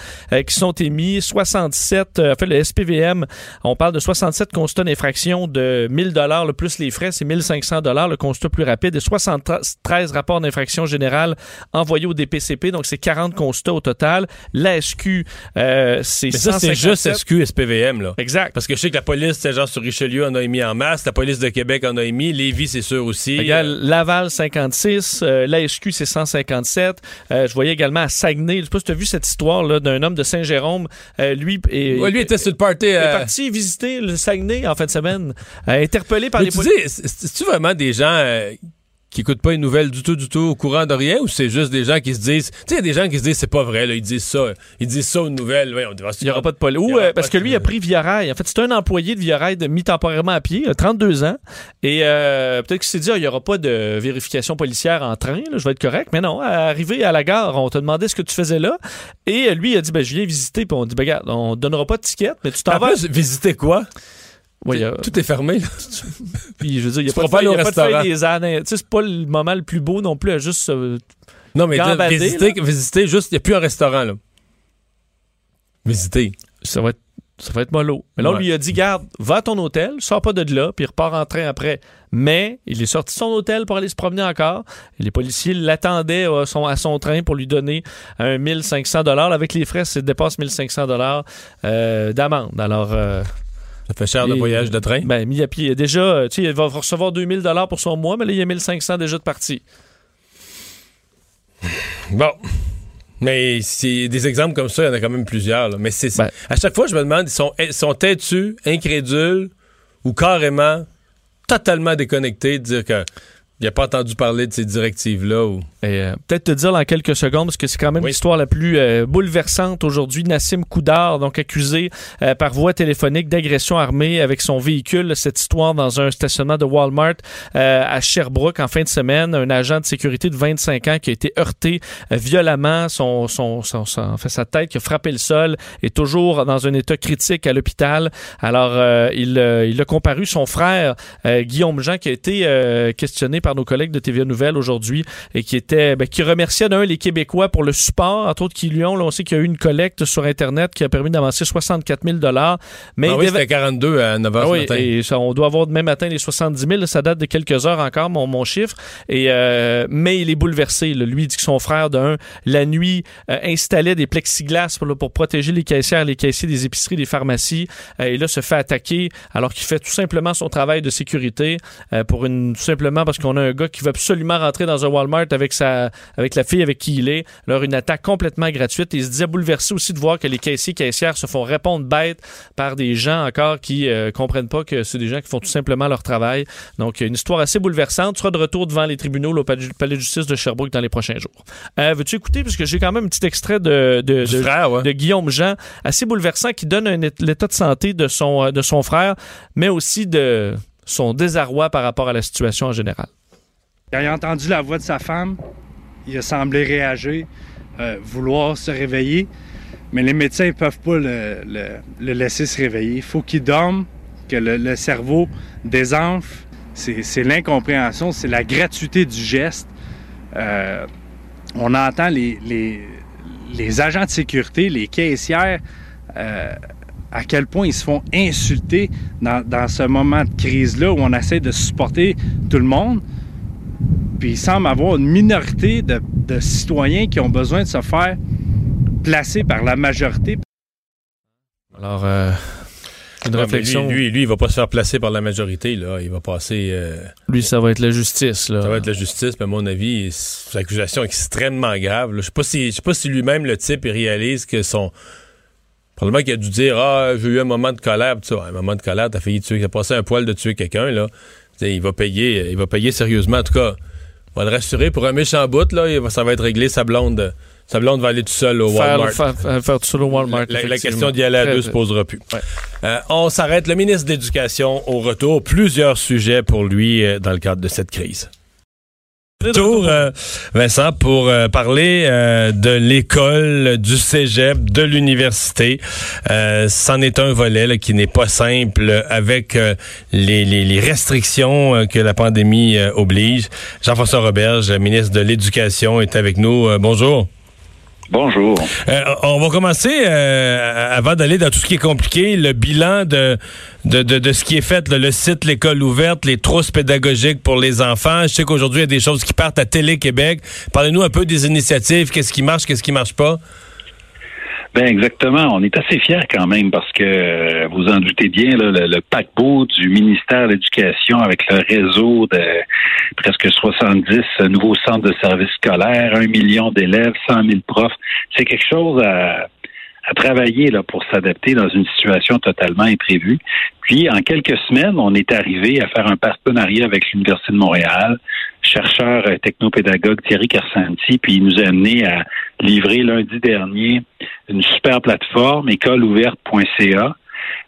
qui sont émis. 67, euh, en fait, le SPVM, on parle de 67 constats d'infraction de 1000 dollars le plus les frais, c'est 1500 dollars le constat plus rapide et 73 rapports d'infraction générale envoyés au DPCP, donc c'est 40 constats au total. La SQ, euh, c'est Mais ça, c'est 157. juste SQ, SPVM, là. Exact. Parce que je sais que la police, c'est genre sur Richelieu, en a émis en masse. La police de Québec en a émis. Lévis, c'est sûr aussi. Égal, Laval 56, euh, l'ASQ c'est 157. Euh, je voyais également à Saguenay, je sais pas si tu as vu cette histoire là d'un homme de Saint-Jérôme, Euh, lui et Ouais, lui était sur le party. il est parti visiter le Saguenay en fin de semaine, interpellé par Mais les tu policiers. c'est-tu vraiment des gens qui écoutent pas les nouvelles du tout, du tout, au courant de rien, ou c'est juste des gens qui se disent, tu sais, il y a des gens qui se disent, c'est pas vrai, là, ils disent ça, ils disent ça aux nouvelles, ouais, on dit, Il n'y aura pas de police. Ou euh, parce que lui, il a pris Via Rail. En fait, c'est un employé de Via Rail de- mis temporairement à pied, il a 32 ans. Et euh, peut-être qu'il s'est dit, ah, il n'y aura pas de vérification policière en train, là, je vais être correct. Mais non, arrivé à la gare, on te demandait ce que tu faisais là. Et euh, lui, il a dit, ben, je viens visiter. Puis on dit, ben, regarde, on ne donnera pas de ticket, mais tu t'en En vas. visiter quoi? Euh, Tout est fermé, là. puis je veux dire, il n'y a pas de y a pas de feuille restaurant. des ânes. Tu sais, c'est pas le moment le plus beau non plus à juste. euh, Non, mais Gambader, visiter, visiter, juste, il n'y a plus un restaurant, là. Visiter. ça va être. Ça va être mollo. Mais là, on Ouais. lui a dit, garde, va à ton hôtel, sors pas de là, puis repars en train après. Mais il est sorti de son hôtel pour aller se promener encore. Et les policiers l'attendaient à son, à son train pour lui donner un 1500 dollars. Avec les frais, ça dépasse 1500 dollars euh, d'amende. Alors, euh, Ça fait cher le voyage de train. ben, mis à pied. Déjà, euh, tu sais, il va recevoir 2000 dollars pour son mois, mais là, il y a 1500 déjà de parti. Bon. Mais c'est des exemples comme ça, il y en a quand même plusieurs. là. Mais c'est Ben. à chaque fois, je me demande, ils sont, ils sont têtus, incrédules ou carrément totalement déconnectés de dire que il n'a pas entendu parler de ces directives-là. Ou... Euh, Peut-être te dire dans quelques secondes, parce que c'est quand même Oui. l'histoire la plus euh, bouleversante aujourd'hui. Nassim Koudar, donc accusé euh, par voie téléphonique d'agression armée avec son véhicule. Cette histoire dans un stationnement de Walmart à Sherbrooke en fin de semaine. Un agent de sécurité de 25 ans qui a été heurté violemment. Son, son, son, son- en fait, sa tête qui a frappé le sol est toujours dans un état critique à l'hôpital. Alors, il, il a comparu son frère, Guillaume Jean, qui a été questionné par nos collègues de TVA Nouvelles aujourd'hui et qui était ben, qui remerciait d'un les Québécois pour le support, entre autres qui lui ont. Là, on sait qu'il y a eu une collecte sur Internet qui a permis d'avancer 64 000 Mais ah oui, devait- c'était 42 à 9 h ah oui, matin. et ça, on doit avoir demain matin les 70 000. Ça date de quelques heures encore, mon, mon chiffre. Et, euh, mais il est bouleversé. là. Lui il dit que son frère, d'un, la nuit, euh, installait des plexiglas pour, là, pour protéger les caissières, les caissiers des épiceries, des pharmacies. Euh, et là, se fait attaquer alors qu'il fait tout simplement son travail de sécurité euh, pour une tout simplement parce qu'on a un gars qui veut absolument rentrer dans un Walmart avec sa avec la fille avec qui il est. Alors une attaque complètement gratuite. Et il se disait bouleversé aussi de voir que les caissiers caissières se font répondre bêtes par des gens encore qui euh, comprennent pas que c'est des gens qui font tout simplement leur travail. Donc une histoire assez bouleversante. Tu seras de retour devant les tribunaux là, au palais de justice de Sherbrooke dans les prochains jours. Euh, Veux-tu écouter parce que j'ai quand même un petit extrait de de, frère, ouais. de Guillaume Jean, assez bouleversant, qui donne l'état de santé de son, euh, de son frère, mais aussi de son désarroi par rapport à la situation en général. Quand il a entendu la voix de sa femme, il a semblé réagir, euh, vouloir se réveiller. mais les médecins ne peuvent pas le, laisser se réveiller. Il faut qu'il dorme, que le, cerveau désenfle. C'est l'incompréhension, c'est la gratuité du geste. Euh, on entend les, agents de sécurité, les caissières, euh, à quel point ils se font insulter dans ce moment de crise-là où on essaie de supporter tout le monde. Puis il semble avoir une minorité de, de citoyens qui ont besoin de se faire placer par la majorité. Alors, euh, une réflexion. Lui, lui, lui, il va pas se faire placer par la majorité. Là. Il va passer. euh, Lui, ça va être la justice. Là. Ça va être la justice, mais à mon avis, c'est une accusation extrêmement grave. là. Je sais pas si, je sais pas si lui-même, le type, il réalise que son. Probablement qu'il a dû dire Ah, j'ai eu un moment de colère. Tu ouais, un moment de colère, t'as failli tuer, t'as passé un poil de tuer quelqu'un, là. Il va payer, il va payer sérieusement. En tout cas, va le rassurer pour un méchant bout, là. il va- ça va être réglé. Sa blonde, sa blonde va aller tout seul au Walmart. faire, faire- faire tout ça au Walmart. La, question d'y aller à deux se posera plus. Ouais. Euh, on s'arrête. Le ministre de l'Éducation au retour. Plusieurs sujets pour lui euh, dans le cadre de cette crise. Retour, euh, Vincent, pour euh, parler euh, de l'école, du cégep, de l'université. C'en est un volet là, qui n'est pas simple avec les, les- les restrictions que la pandémie oblige. Jean-François Roberge, ministre de l'Éducation, est avec nous. Bonjour. Bonjour. Euh, on va commencer, euh, avant d'aller dans tout ce qui est compliqué, le bilan de, ce qui est fait, le site L'école ouverte, les trousses pédagogiques pour les enfants. Je sais qu'aujourd'hui, il y a des choses qui partent à Télé-Québec. Parlez-nous un peu des initiatives, qu'est-ce qui marche, qu'est-ce qui marche pas? Ben exactement. On est assez fiers quand même parce que euh, vous en doutez bien, le, paquebot du ministère de l'Éducation avec le réseau de presque 70 nouveaux centres de services scolaires, un million d'élèves, 100 000 profs, c'est quelque chose à, à travailler là, pour s'adapter dans une situation totalement imprévue. Puis, en quelques semaines, on est arrivé à faire un partenariat avec l'Université de Montréal, chercheur euh, technopédagogue Thierry Carsanti, puis il nous a amené à livrer lundi dernier une super plateforme, écoleouverte.ca,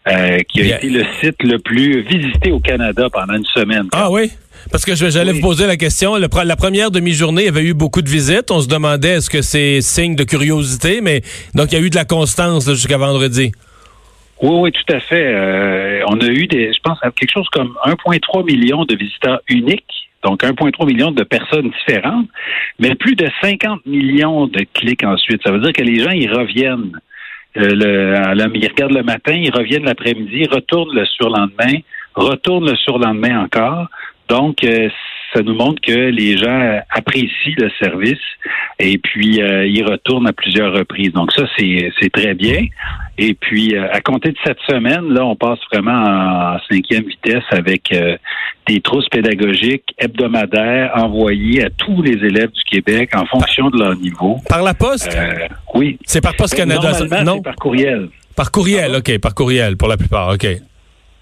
euh, qui a Yeah. été le site le plus visité au Canada pendant une semaine. Ah oui? Parce que j'allais Oui. vous poser la question. Le la première demi-journée, il y avait eu beaucoup de visites. On se demandait est-ce que c'est signe de curiosité, mais donc il y a eu de la constance jusqu'à vendredi. Oui, oui, tout à fait. Euh, on a eu des, je pense, quelque chose comme 1,3 million de visiteurs uniques, donc 1,3 million de personnes différentes, mais plus de 50 millions de clics ensuite. Ça veut dire que les gens, ils reviennent. Euh, le, ils regardent le matin, ils reviennent l'après-midi, retournent le surlendemain, retournent le surlendemain encore. Donc, euh, ça nous montre que les gens apprécient le service et puis euh, ils retournent à plusieurs reprises. Donc ça, c'est très bien. Et puis, euh, à compter de cette semaine, là, on passe vraiment en, en cinquième vitesse avec euh, des trousses pédagogiques hebdomadaires envoyées à tous les élèves du Québec en fonction de leur niveau. Par la poste? Euh, oui. c'est par Poste Ben, Canada? Normalement, Non? par courriel. Par courriel, OK. Par courriel, pour la plupart, OK.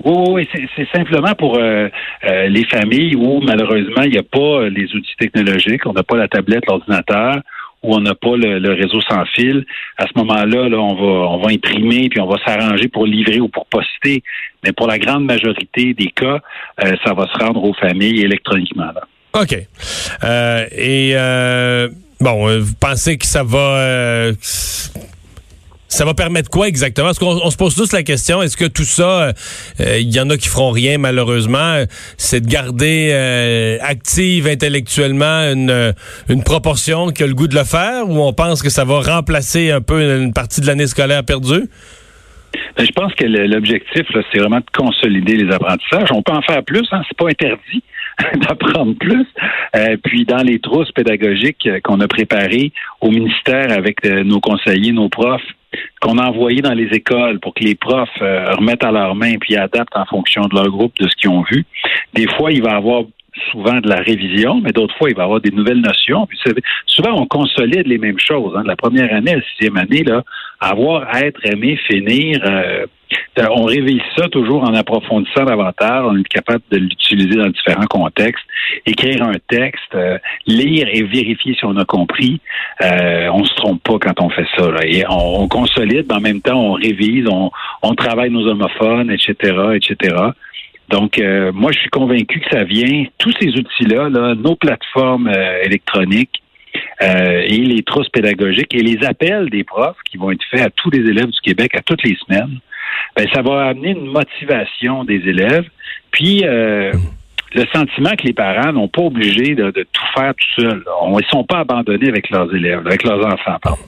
Oui, oui, c'est- simplement pour euh, euh, les familles où malheureusement il n'y a pas euh, les outils technologiques, on n'a pas la tablette, l'ordinateur, ou on n'a pas le, réseau sans fil. À ce moment-là, là, on va on va imprimer puis on va s'arranger pour livrer ou pour poster. Mais pour la grande majorité des cas, euh, ça va se rendre aux familles électroniquement. Là. OK. Euh, et euh, bon, vous pensez que ça va ça va permettre quoi exactement? Est-ce qu'on on se pose tous la question, est-ce que tout ça, euh, il y en a qui feront rien malheureusement, c'est de garder euh, active intellectuellement une, une proportion qui a le goût de le faire ou on pense que ça va remplacer un peu une partie de l'année scolaire perdue? Ben, Je pense que l'objectif, c'est vraiment de consolider les apprentissages. On peut en faire plus, hein, c'est pas interdit d'apprendre plus. Euh, puis dans les trousses pédagogiques qu'on a préparées au ministère avec euh, nos conseillers, nos profs, qu'on a envoyés dans les écoles pour que les profs euh, remettent à leurs mains puis adaptent en fonction de leur groupe, de ce qu'ils ont vu. Des fois, il va y avoir souvent de la révision, mais d'autres fois, il va y avoir des nouvelles notions. Souvent, on consolide les mêmes choses. Hein. De la première année à la sixième année, là, avoir, être, aimer, finir, euh, on révise ça toujours en approfondissant davantage. On est capable de l'utiliser dans différents contextes. Écrire un texte, euh, lire et vérifier si on a compris. Euh, on se trompe pas quand on fait ça. On consolide, mais en même temps, on révise, on, on travaille nos homophones, etc., etc. Donc, euh, moi, je suis convaincu que ça vient, tous ces outils-là, là, nos plateformes euh, électroniques, euh, et les trousses pédagogiques et les appels des profs qui vont être faits à tous les élèves du Québec à toutes les semaines, ben, ça va amener une motivation des élèves. Puis euh, le sentiment que les parents n'ont pas obligé de, tout faire tout seuls. Ils ne sont pas abandonnés avec leurs élèves, avec leurs enfants, pardon.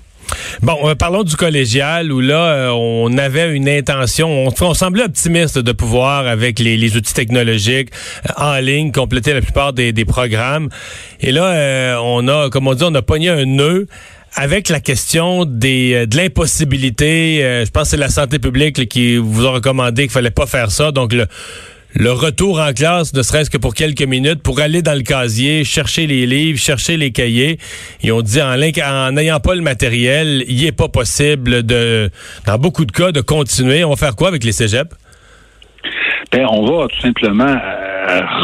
Bon, euh, parlons du collégial où là, euh, on avait une intention, on, semblait optimiste de pouvoir, avec les, outils technologiques euh, en ligne, compléter la plupart des, programmes. Et là, on a, comme on dit, on a pogné un nœud avec la question des de l'impossibilité. je pense que c'est la santé publique qui vous a recommandé qu'il fallait pas faire ça. Donc le le retour en classe, ne serait-ce que pour quelques minutes, pour aller dans le casier, chercher les livres, chercher les cahiers. Et on dit en n'ayant pas le matériel, il n'est pas possible de, dans beaucoup de cas, de continuer. On va faire quoi avec les cégeps? Ben, on va tout simplement euh,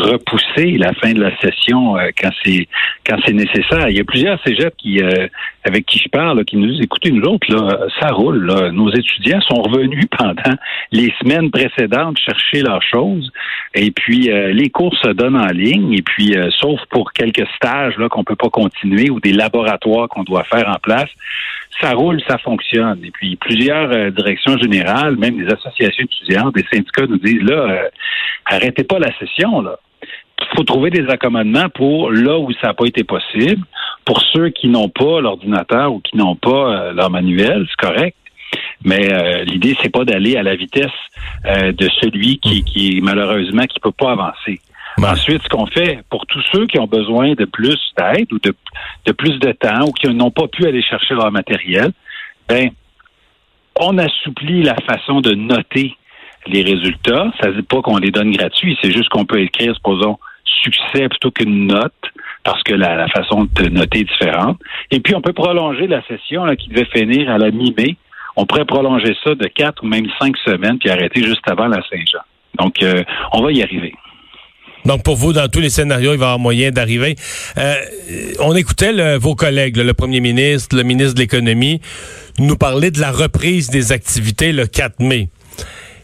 repousser la fin de la session euh, quand c'est quand c'est nécessaire. Il y a plusieurs cégeps qui euh, avec qui je parle, qui nous disent écoutez, nous autres, là, ça roule. Là. Nos étudiants sont revenus pendant les semaines précédentes chercher leurs choses. Et puis euh, les cours se donnent en ligne. Et puis, euh, sauf pour quelques stages là qu'on peut pas continuer ou des laboratoires qu'on doit faire en place, ça roule, ça fonctionne. Et puis plusieurs euh, directions générales, même des associations étudiantes, des syndicats nous disent là, euh, arrêtez pas la session là. Il faut trouver des accommodements pour là où ça n'a pas été possible. Pour ceux qui n'ont pas l'ordinateur ou qui n'ont pas euh, leur manuel, c'est correct. Mais euh, l'idée, c'est pas d'aller à la vitesse euh, de celui qui, qui malheureusement qui peut pas avancer. Ensuite, ce qu'on fait pour tous ceux qui ont besoin de plus d'aide ou de, plus de temps ou qui n'ont pas pu aller chercher leur matériel, ben, on assouplit la façon de noter les résultats. Ça ne dit pas qu'on les donne gratuits, c'est juste qu'on peut écrire, supposons, succès plutôt qu'une note, parce que la, la façon de noter est différente. Et puis, on peut prolonger la session là, qui devait finir à la mi-mai. On pourrait prolonger ça de quatre ou même cinq semaines, puis arrêter juste avant la Saint-Jean. Donc, euh, on va y arriver. Donc, pour vous, dans tous les scénarios, il va y avoir moyen d'arriver. Euh, on écoutait vos collègues, le premier ministre, le ministre de l'Économie, nous parler de la reprise des activités le 4 mai.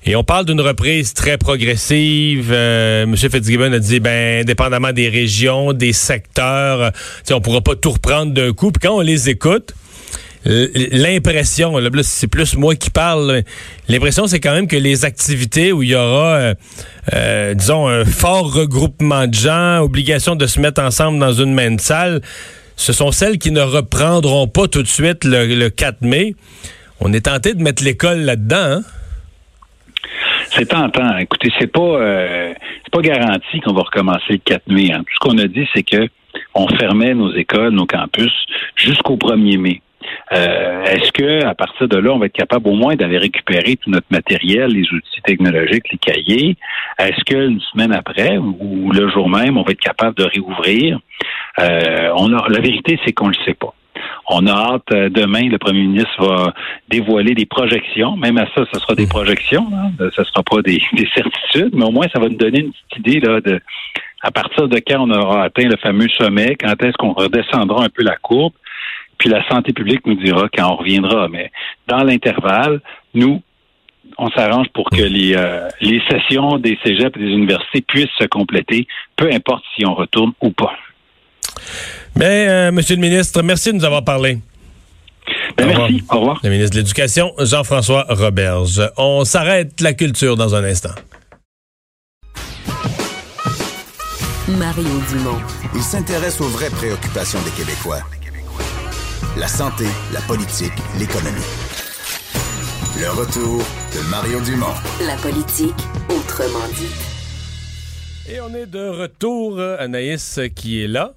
Et on parle d'une reprise très progressive. Euh, M. Fitzgibbon a dit, ben, indépendamment des régions, des secteurs, euh, on pourra pas tout reprendre d'un coup. Puis quand on les écoute, l'impression, là, c'est plus moi qui parle, l'impression c'est quand même que les activités où il y aura, euh, euh, disons, un fort regroupement de gens, obligation de se mettre ensemble dans une même salle, ce sont celles qui ne reprendront pas tout de suite le, le 4 mai. On est tenté de mettre l'école là-dedans, hein? C'est tentant. Écoutez, c'est pas euh, c'est pas garanti qu'on va recommencer le 4 mai. hein. Tout ce qu'on a dit, c'est que on fermait nos écoles, nos campus jusqu'au 1er mai. Euh, Est-ce que à partir de là, on va être capable au moins d'aller récupérer tout notre matériel, les outils technologiques, les cahiers? Est-ce qu'une semaine après ou le jour même, on va être capable de réouvrir? Euh, On a la vérité, c'est qu'on le sait pas. On a hâte, euh, demain, le premier ministre va dévoiler des projections. Même à ça, ce sera des projections. Hein? Ce ne sera pas des, des certitudes, mais au moins, ça va nous donner une petite idée là, de à partir de quand on aura atteint le fameux sommet, quand est-ce qu'on redescendra un peu la courbe, puis la santé publique nous dira quand on reviendra. Mais dans l'intervalle, nous, on s'arrange pour que les, euh, les sessions des cégeps et des universités puissent se compléter, peu importe si on retourne ou pas. Mais, euh, Monsieur le ministre, merci de nous avoir parlé. Ben, merci. Au revoir. Le ministre de l'Éducation, Jean-François Roberge. On s'arrête la culture dans un instant. Mario Dumont. Il s'intéresse aux vraies préoccupations des Québécois. La santé, la politique, l'économie. Le retour de Mario Dumont. La politique, autrement dit. Et on est de retour. euh, Anaïs euh, qui est là.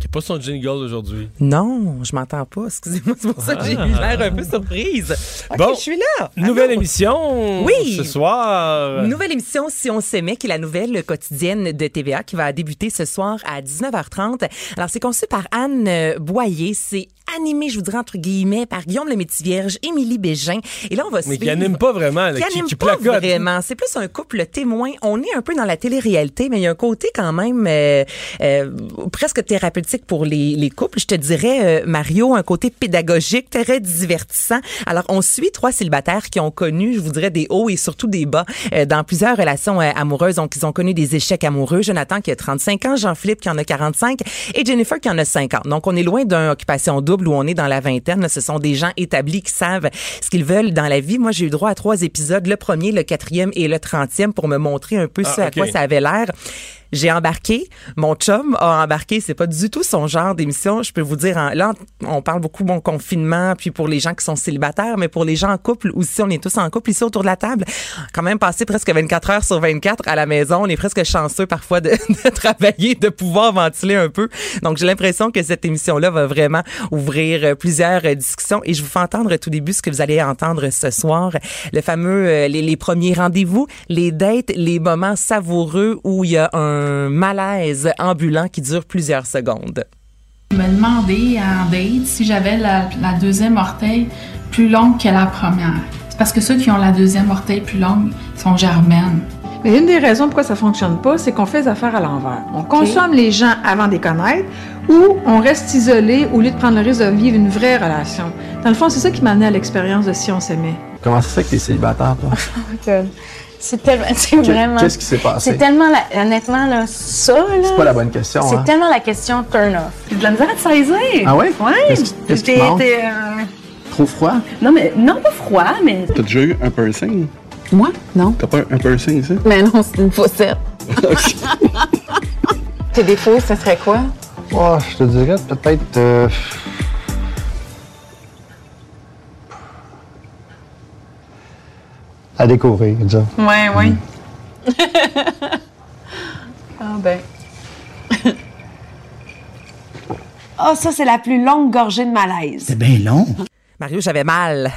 Qui n'a pas son jingle aujourd'hui. Non, je m'entends pas. Excusez-moi, c'est pour ça que j'ai eu l'air un peu surprise. OK, Bon, je suis là. Nouvelle Allô? émission Oui. ce soir. Nouvelle émission Si on s'aimait, qui est la nouvelle quotidienne de TVA qui va débuter ce soir à 19h30. Alors, c'est conçu par Anne euh, Boyer. C'est animé, je vous dirais entre guillemets, par Guillaume le Métivierge, Émilie Bégin. Et là, on va Mais qui anime pas vraiment, là, qui qui, anime qui pas vraiment. C'est plus un couple témoin. On est un peu dans la télé-réalité, mais il y a un côté quand même euh, euh, presque thérapeutique pour les, les couples. Je te dirais, euh, Mario, un côté pédagogique, très divertissant. Alors, on suit trois célibataires qui ont connu, je vous dirais, des hauts et surtout des bas euh, dans plusieurs relations euh, amoureuses. Donc, ils ont connu des échecs amoureux. Jonathan qui a 35 ans, Jean-Philippe qui en a 45 et Jennifer qui en a 50. Donc, on est loin d'une occupation double où on est dans la vingtaine. Là, ce sont des gens établis qui savent ce qu'ils veulent dans la vie. Moi, j'ai eu droit à trois épisodes, le premier, le quatrième et le trentième pour me montrer un peu Ah, ce à quoi ça avait l'air. J'ai embarqué, mon chum a embarqué, c'est pas du tout son genre d'émission. Je peux vous dire, en- là, on parle beaucoup bon confinement, puis pour les gens qui sont célibataires, mais pour les gens en couple aussi, on est tous en couple ici autour de la table. Quand même passé presque 24 heures sur 24 à la maison, on est presque chanceux parfois de, travailler, de pouvoir ventiler un peu. Donc j'ai l'impression que cette émission-là va vraiment ouvrir euh, plusieurs euh, discussions et je vous fais entendre tout début ce que vous allez entendre ce soir, le fameux euh, les premiers rendez-vous, les dates, les moments savoureux où il y a un malaise ambulant qui dure plusieurs secondes. Je me demandais en date si j'avais la, la deuxième orteil plus longue que la première. C'est parce que ceux qui ont la deuxième orteil plus longue sont germaines. Mais une des raisons pourquoi ça fonctionne pas, c'est qu'on fait les affaires à l'envers. On consomme les gens avant de les connaître ou on reste isolé au lieu de prendre le risque de vivre une vraie relation. Dans le fond, c'est ça qui m'a amené à l'expérience de Si on s'aimait. Comment ça se fait que t'es célibataire, toi? C'est tellement, c'est vraiment. Qu'est-ce qui s'est passé? C'est tellement, la- honnêtement, là, ça, là. C'est pas la bonne question, C'est hein? tellement la question turn off. J'ai de la misère à te saisir. Ah ouais? Ouais. Qu'est-ce qui- te euh, Trop froid? Non, mais non, pas froid, mais. T'as déjà eu un piercing? Moi? Non. T'as pas un piercing, ça? Mais non, c'est une faussette. Tes défauts, ce serait quoi? Oh, je te dirais peut-être. euh, À découvrir, disons. Ouais, ouais. ah ben. Ah, ça, c'est la plus longue gorgée de malaise. C'est bien long. Mario, j'avais mal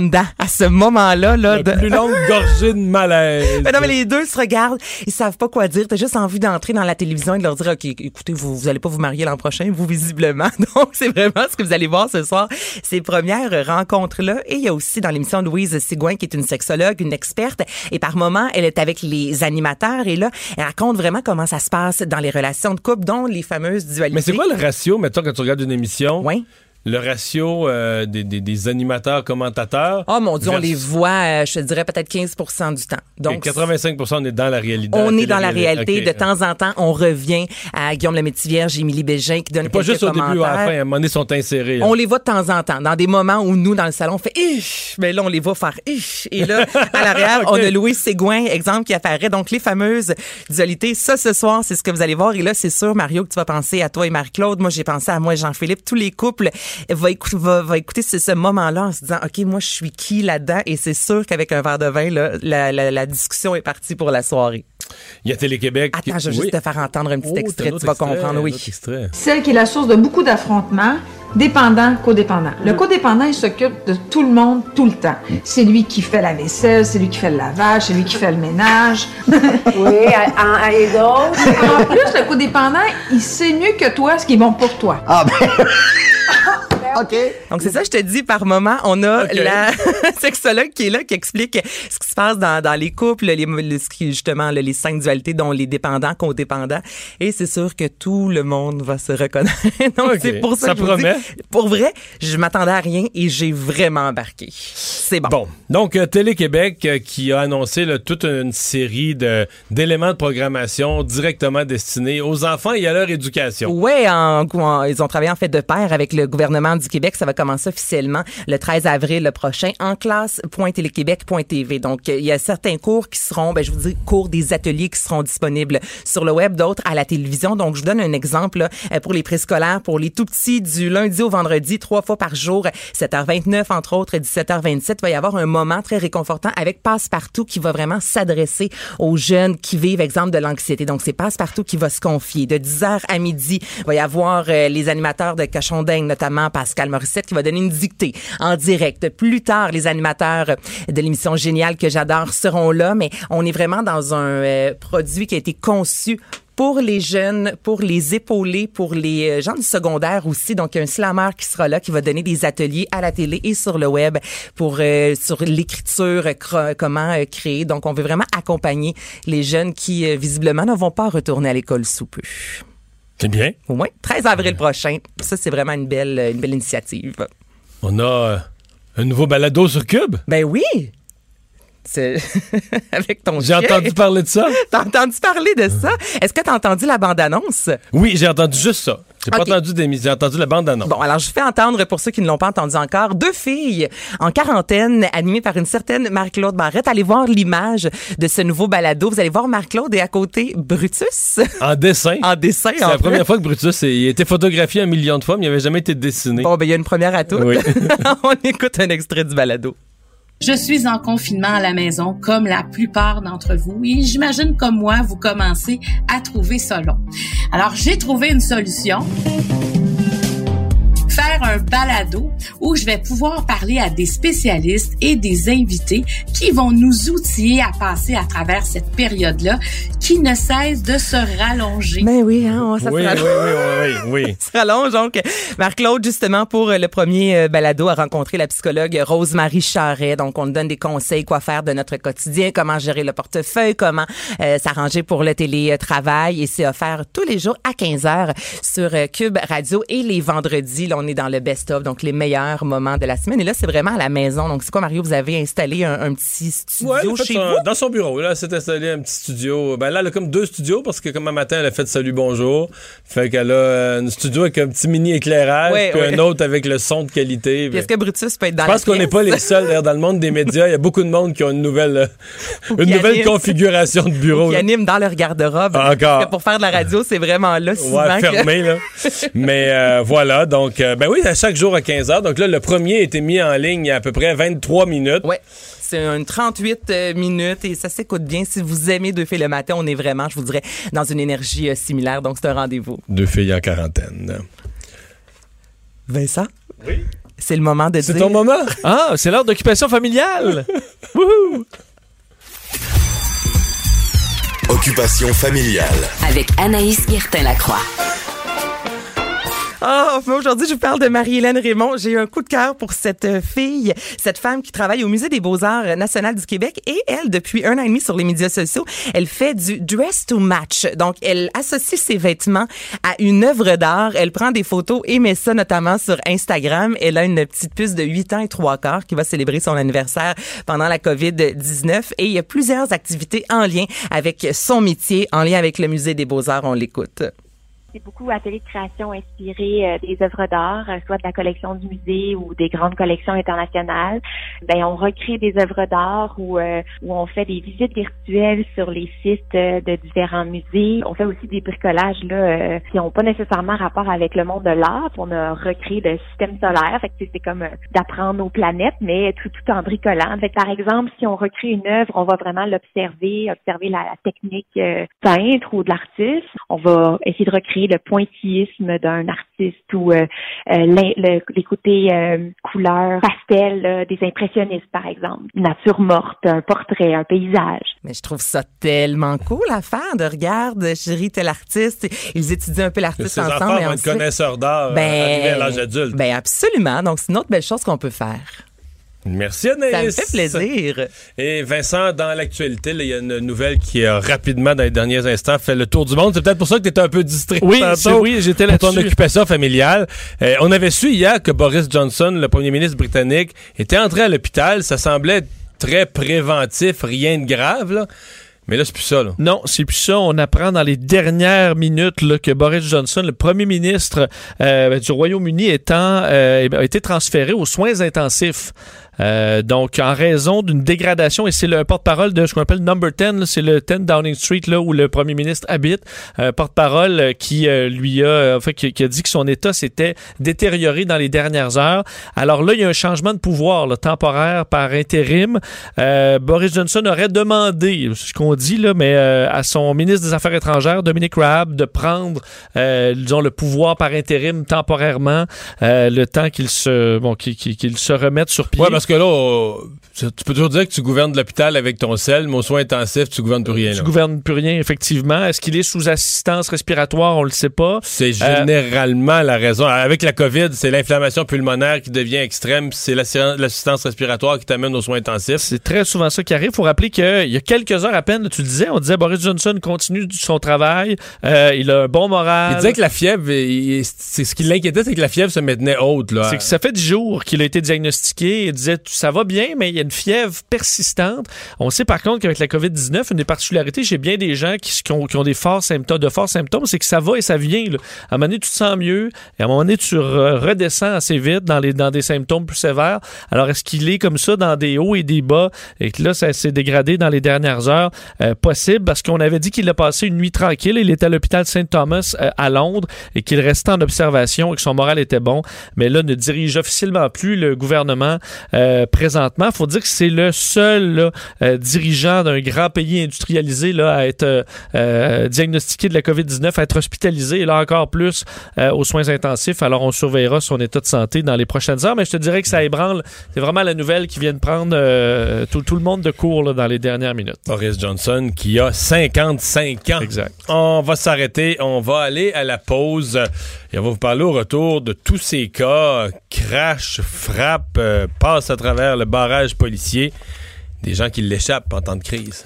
dedans à ce moment-là. Là, La de... plus longue gorgée de malaise. Mais non, mais les deux se regardent, ils savent pas quoi dire. T'as juste envie d'entrer dans la télévision et de leur dire, OK, écoutez, vous, vous allez pas vous marier l'an prochain, vous, visiblement. Donc, c'est vraiment ce que vous allez voir ce soir, ces premières rencontres-là. Et il y a aussi dans l'émission Louise Sigouin, qui est une sexologue, une experte. Et par moment, elle est avec les animateurs. Et là, elle raconte vraiment comment ça se passe dans les relations de couple, dont les fameuses dualités. Mais c'est quoi le ratio, mettons, quand tu regardes une émission? Oui. Le ratio euh, des, des- des animateurs, commentateurs. Oh mon Dieu, on les voit, euh, je te dirais peut-être 15 du temps. Donc, Donc, 85 on est dans la réalité. on est dans la réalité. De temps en temps, on revient à Guillaume le Métivierge, Émilie Bégin qui donne Pas quelques juste au début ou à la fin, à un moment donné, ils sont insérés. là. On les voit de temps en temps, dans des moments où nous, dans le salon, on fait ich, mais là, on les voit faire ich. Et là, à l'arrière, Ok. on a Louis Ségouin, exemple, qui apparaît. Donc, les fameuses dualités. Ça, ce soir, c'est ce que vous allez voir. Et là, c'est sûr, Mario, que tu vas penser à toi et Marie-Claude. Moi, j'ai pensé à moi et Jean-Philippe. Tous les couples vont écouter, va, va écouter ce, ce moment-là en se disant, OK, moi, je suis qui là-dedans? Et c'est sûr qu'avec un verre de vin, là, la, la, la discussion est partie pour la soirée. Il y a Télé-Québec. Attends, je vais Oui. juste te faire entendre un petit Oh, extrait. un Tu vas extrait, comprendre, oui. Celle qui est la source de beaucoup d'affrontements, dépendant, codépendant. Le codépendant, il s'occupe de tout le monde, tout le temps. C'est lui qui fait la vaisselle, c'est lui qui fait le lavage, c'est lui qui fait le ménage. Oui, et d'autres? En plus, le codépendant, il sait mieux que toi ce qui est bon pour toi. Ah ben. OK. Donc, c'est ça, je te dis, par moment, on a Ok. la sexologue qui est là, qui explique ce qui se passe dans, dans les couples, les, justement, les cinq dualités, dont les dépendants, codépendants. Et c'est sûr que tout le monde va se reconnaître. Donc, c'est pour ça, Ça que je vous dis, promet. pour vrai, je m'attendais à rien et j'ai vraiment embarqué. C'est bon. Bon, donc euh, Télé-Québec euh, qui a annoncé là, toute une série de d'éléments de programmation directement destinés aux enfants et à leur éducation. Ouais, en, en- ils ont travaillé en fait de pair avec le gouvernement du Québec. Ça va commencer officiellement le 13 avril le prochain en classe.téléquébec.tv. Donc, il y a certains cours qui seront, ben, je vous dis, cours des ateliers qui seront disponibles sur le web, d'autres à la télévision. Donc, je vous donne un exemple là, euh, pour les préscolaires, pour les tout petits, du lundi au vendredi, trois fois par jour, 7h29 entre autres, 17h27. Il va y avoir un moment très réconfortant avec Passepartout qui va vraiment s'adresser aux jeunes qui vivent, exemple, de l'anxiété. Donc, c'est Passepartout qui va se confier. De 10h à midi, il va y avoir euh, les animateurs de Cochon d'Inde, notamment Pascal Morissette, qui va donner une dictée en direct. Plus tard, les animateurs de l'émission Géniale que j'adore seront là, mais on est vraiment dans un euh, produit qui a été conçu pour les jeunes, pour les épauler, pour les euh, gens du secondaire aussi. Donc, il y a un slammer qui sera là, qui va donner des ateliers à la télé et sur le web pour euh, sur l'écriture, comment euh, créer. Donc, on veut vraiment accompagner les jeunes qui, euh, visiblement, ne vont pas retourner à l'école sous peu. C'est bien. Au moins, 13 avril prochain. Ça, c'est vraiment une belle, une belle initiative. On a un nouveau balado sur Cube? Ben oui! Avec ton J'ai entendu parler de ça. T'as entendu parler de ça? Est-ce que t'as entendu la bande-annonce? Oui, j'ai entendu juste ça. J'ai Ok. pas entendu des j'ai entendu la bande annonce. Bon, alors je fais entendre, pour ceux qui ne l'ont pas entendu encore, deux filles en quarantaine, animées par une certaine Marie-Claude Barrette. Allez voir l'image de ce nouveau balado. Vous allez voir Marie-Claude et à côté Brutus. En dessin. En dessin, C'est la première fois que Brutus il a été photographié un million de fois, mais il n'avait jamais été dessiné. Bon, ben il y a une première à toutes. Oui. On écoute un extrait du balado. Je suis en confinement à la maison, comme la plupart d'entre vous, et j'imagine comme moi, vous commencez à trouver ça long. Alors, j'ai trouvé une solution. Faire un balado où je vais pouvoir parler à des spécialistes et des invités qui vont nous outiller à passer à travers cette période-là qui ne cesse de se rallonger. Ben oui, hein, ça Oui, se oui, rallonge. oui, oui, oui. se rallonge. Donc, Marc-Claude, justement, pour euh, le premier euh, balado, a rencontré la psychologue Rose-Marie Charret. Donc, on donne des conseils, quoi faire de notre quotidien, comment gérer le portefeuille, comment euh, s'arranger pour le télétravail. Et c'est offert tous les jours à 15 heures sur Cube Radio. Et les vendredis, là, on est dans le best-of, donc les meilleurs moments de la semaine. Et là, c'est vraiment à la maison. Donc, c'est quoi, Mario? Vous avez installé un, un petit studio Ouais, chez son- vous? dans son bureau. Là, elle s'est installé un petit studio. Ben là, elle a comme deux studios parce que comme un matin, elle a fait Salut Bonjour. Fait qu'elle a euh, un studio avec un petit mini éclairage, Ouais, puis ouais. un autre avec le son de qualité. Puis Est-ce que Brutus peut être dans Je pense qu'on n'est pas les seuls d'ailleurs, dans le monde des médias. Il y a beaucoup de monde qui ont une nouvelle, euh, une nouvelle anime. configuration de bureau. Qui là. animent dans leur garde-robe. Encore. Parce que pour faire de la radio, c'est vraiment là souvent Ouais, que- fermé, là. Mais euh, voilà, donc, euh, ben oui, à chaque jour à 15 h. Donc là, le premier a été mis en ligne il y a à peu près 23 minutes. Ouais. C'est une 38 euh, minutes et ça s'écoute bien. Si vous aimez Deux filles le matin, on est vraiment, je vous dirais, dans une énergie euh, similaire. Donc, c'est un rendez-vous. Deux filles en quarantaine. Vincent? Oui? C'est le moment de C'est dire... ton moment? Ah, c'est l'heure d'occupation familiale. Wouhou! Occupation familiale. Avec Anaïs Guertin-Lacroix. Ah, mais aujourd'hui, je vous parle de Marie-Hélène Raymond. J'ai un coup de cœur pour cette euh, fille, cette femme qui travaille au Musée des Beaux-Arts euh, national du Québec. Et elle, depuis un an et demi sur les médias sociaux, elle fait du dress to match. Donc, elle associe ses vêtements à une œuvre d'art. Elle prend des photos et met ça notamment sur Instagram. Elle a une petite puce de 8 ans et 3 quarts qui va célébrer son anniversaire pendant la COVID-19. Et il y a plusieurs activités en lien avec son métier, en lien avec le Musée des Beaux-Arts. On l'écoute. C'est beaucoup ateliers de création inspirés euh, des œuvres d'art, euh, soit de la collection du musée ou des grandes collections internationales. Ben, on recrée des œuvres d'art ou euh, où on fait des visites virtuelles sur les sites de différents musées. On fait aussi des bricolages là qui n'ont pas nécessairement rapport avec le monde de l'art. On a recréé le système solaire. C'est- comme d'apprendre aux planètes, mais tout, tout en bricolant. Fait que, par exemple, si on recrée une œuvre, on va vraiment l'observer, observer la, la technique euh, peintre ou de l'artiste. On va essayer de recréer le pointillisme d'un artiste ou euh, euh, le- les côtés euh, couleurs pastel là, des impressionnistes, par exemple. Nature morte, un portrait, un paysage. Mais je trouve ça tellement cool à faire de regarde, chérie, tel artiste. Ils étudient un peu l'artiste ensemble. enfants et vont être ensuite- connaisseurs d'art euh, arrivés à l'âge adulte. Ben absolument. Donc c'est une autre belle chose qu'on peut faire. Merci Anaïs. Ça me fait plaisir. Et Vincent, dans l'actualité, il y a une nouvelle qui a rapidement, dans les derniers instants, fait le tour du monde. C'est peut-être pour ça que tu étais un peu distrait. Oui, oui, j'étais pour ton là-dessus. occupation familiale. Euh, on avait su hier que Boris Johnson, le premier ministre britannique, était entré à l'hôpital. Ça semblait très préventif, rien de grave. Là. Mais là, c'est plus ça. Là. Non, c'est plus ça. On apprend dans les dernières minutes que Boris Johnson, le premier ministre euh, du Royaume-Uni, euh, a été transféré aux soins intensifs. Euh, donc, en raison d'une dégradation, et c'est le porte-parole de ce qu'on appelle Number 10, là, c'est le 10 Downing Street, là où le premier ministre habite, porte-parole qui lui a, en fait, qui, a dit que son état s'était détérioré dans les dernières heures. Alors là, il y a un changement de pouvoir temporaire par intérim. Boris Johnson aurait demandé, ce qu'on dit, là, mais euh, à son ministre des Affaires étrangères, Dominic Raab, de prendre, euh, disons, le pouvoir par intérim temporairement, euh, le temps qu'il se, bon, qu'il, se remette sur pied. Ouais, parce que là, tu peux toujours dire que tu gouvernes de l'hôpital avec ton sel, mais aux soins intensifs, tu gouvernes plus rien. Tu là. gouvernes plus rien, effectivement. Est-ce qu'il est sous assistance respiratoire? On le sait pas. C'est généralement la raison. Avec la COVID, c'est l'inflammation pulmonaire qui devient extrême, c'est l'assi- l'assistance respiratoire qui t'amène aux soins intensifs. C'est très souvent ça qui arrive. Il faut rappeler qu'il y a quelques heures à peine, tu le disais, on disait Boris Johnson continue son travail, euh, il a un bon moral. Il disait que la fièvre, c'est ce qui l'inquiétait, c'est que la fièvre se maintenait haute. Là. C'est que ça fait 10 jours qu'il a été diagnostiqué. Il disait ça va bien, mais il y a une fièvre persistante. On sait par contre qu'avec la COVID-19, une des particularités chez bien des gens qui, qui ont, qui ont des forts symptômes, de forts symptômes, c'est que ça va et ça vient. là. À un moment donné, tu te sens mieux, et à un moment donné, tu re- redescends assez vite dans, les, dans des symptômes plus sévères. Alors, est-ce qu'il est comme ça dans des hauts et des bas, et que là, ça s'est dégradé dans les dernières heures? Euh, possible, parce qu'on avait dit qu'il a passé une nuit tranquille. Il était à l'hôpital Saint-Thomas euh, à Londres et qu'il restait en observation et que son moral était bon. Mais là, ne dirige officiellement plus le gouvernement euh, présentement. faut dire que c'est le seul là, euh, dirigeant d'un grand pays industrialisé là, à être euh, euh, diagnostiqué de la COVID-19, à être hospitalisé, et là encore plus aux soins intensifs. Alors, on surveillera son état de santé dans les prochaines heures. Mais je te dirais que ça ébranle. C'est vraiment la nouvelle qui vient de prendre tout, tout le monde de court là, dans les dernières minutes. Boris Johnson qui a 55 ans. Exact. On va s'arrêter, on va aller à la pause et on va vous parler au retour de tous ces cas, crash, frappe, euh, passe à travers le barrage policier, des gens qui l'échappent en temps de crise.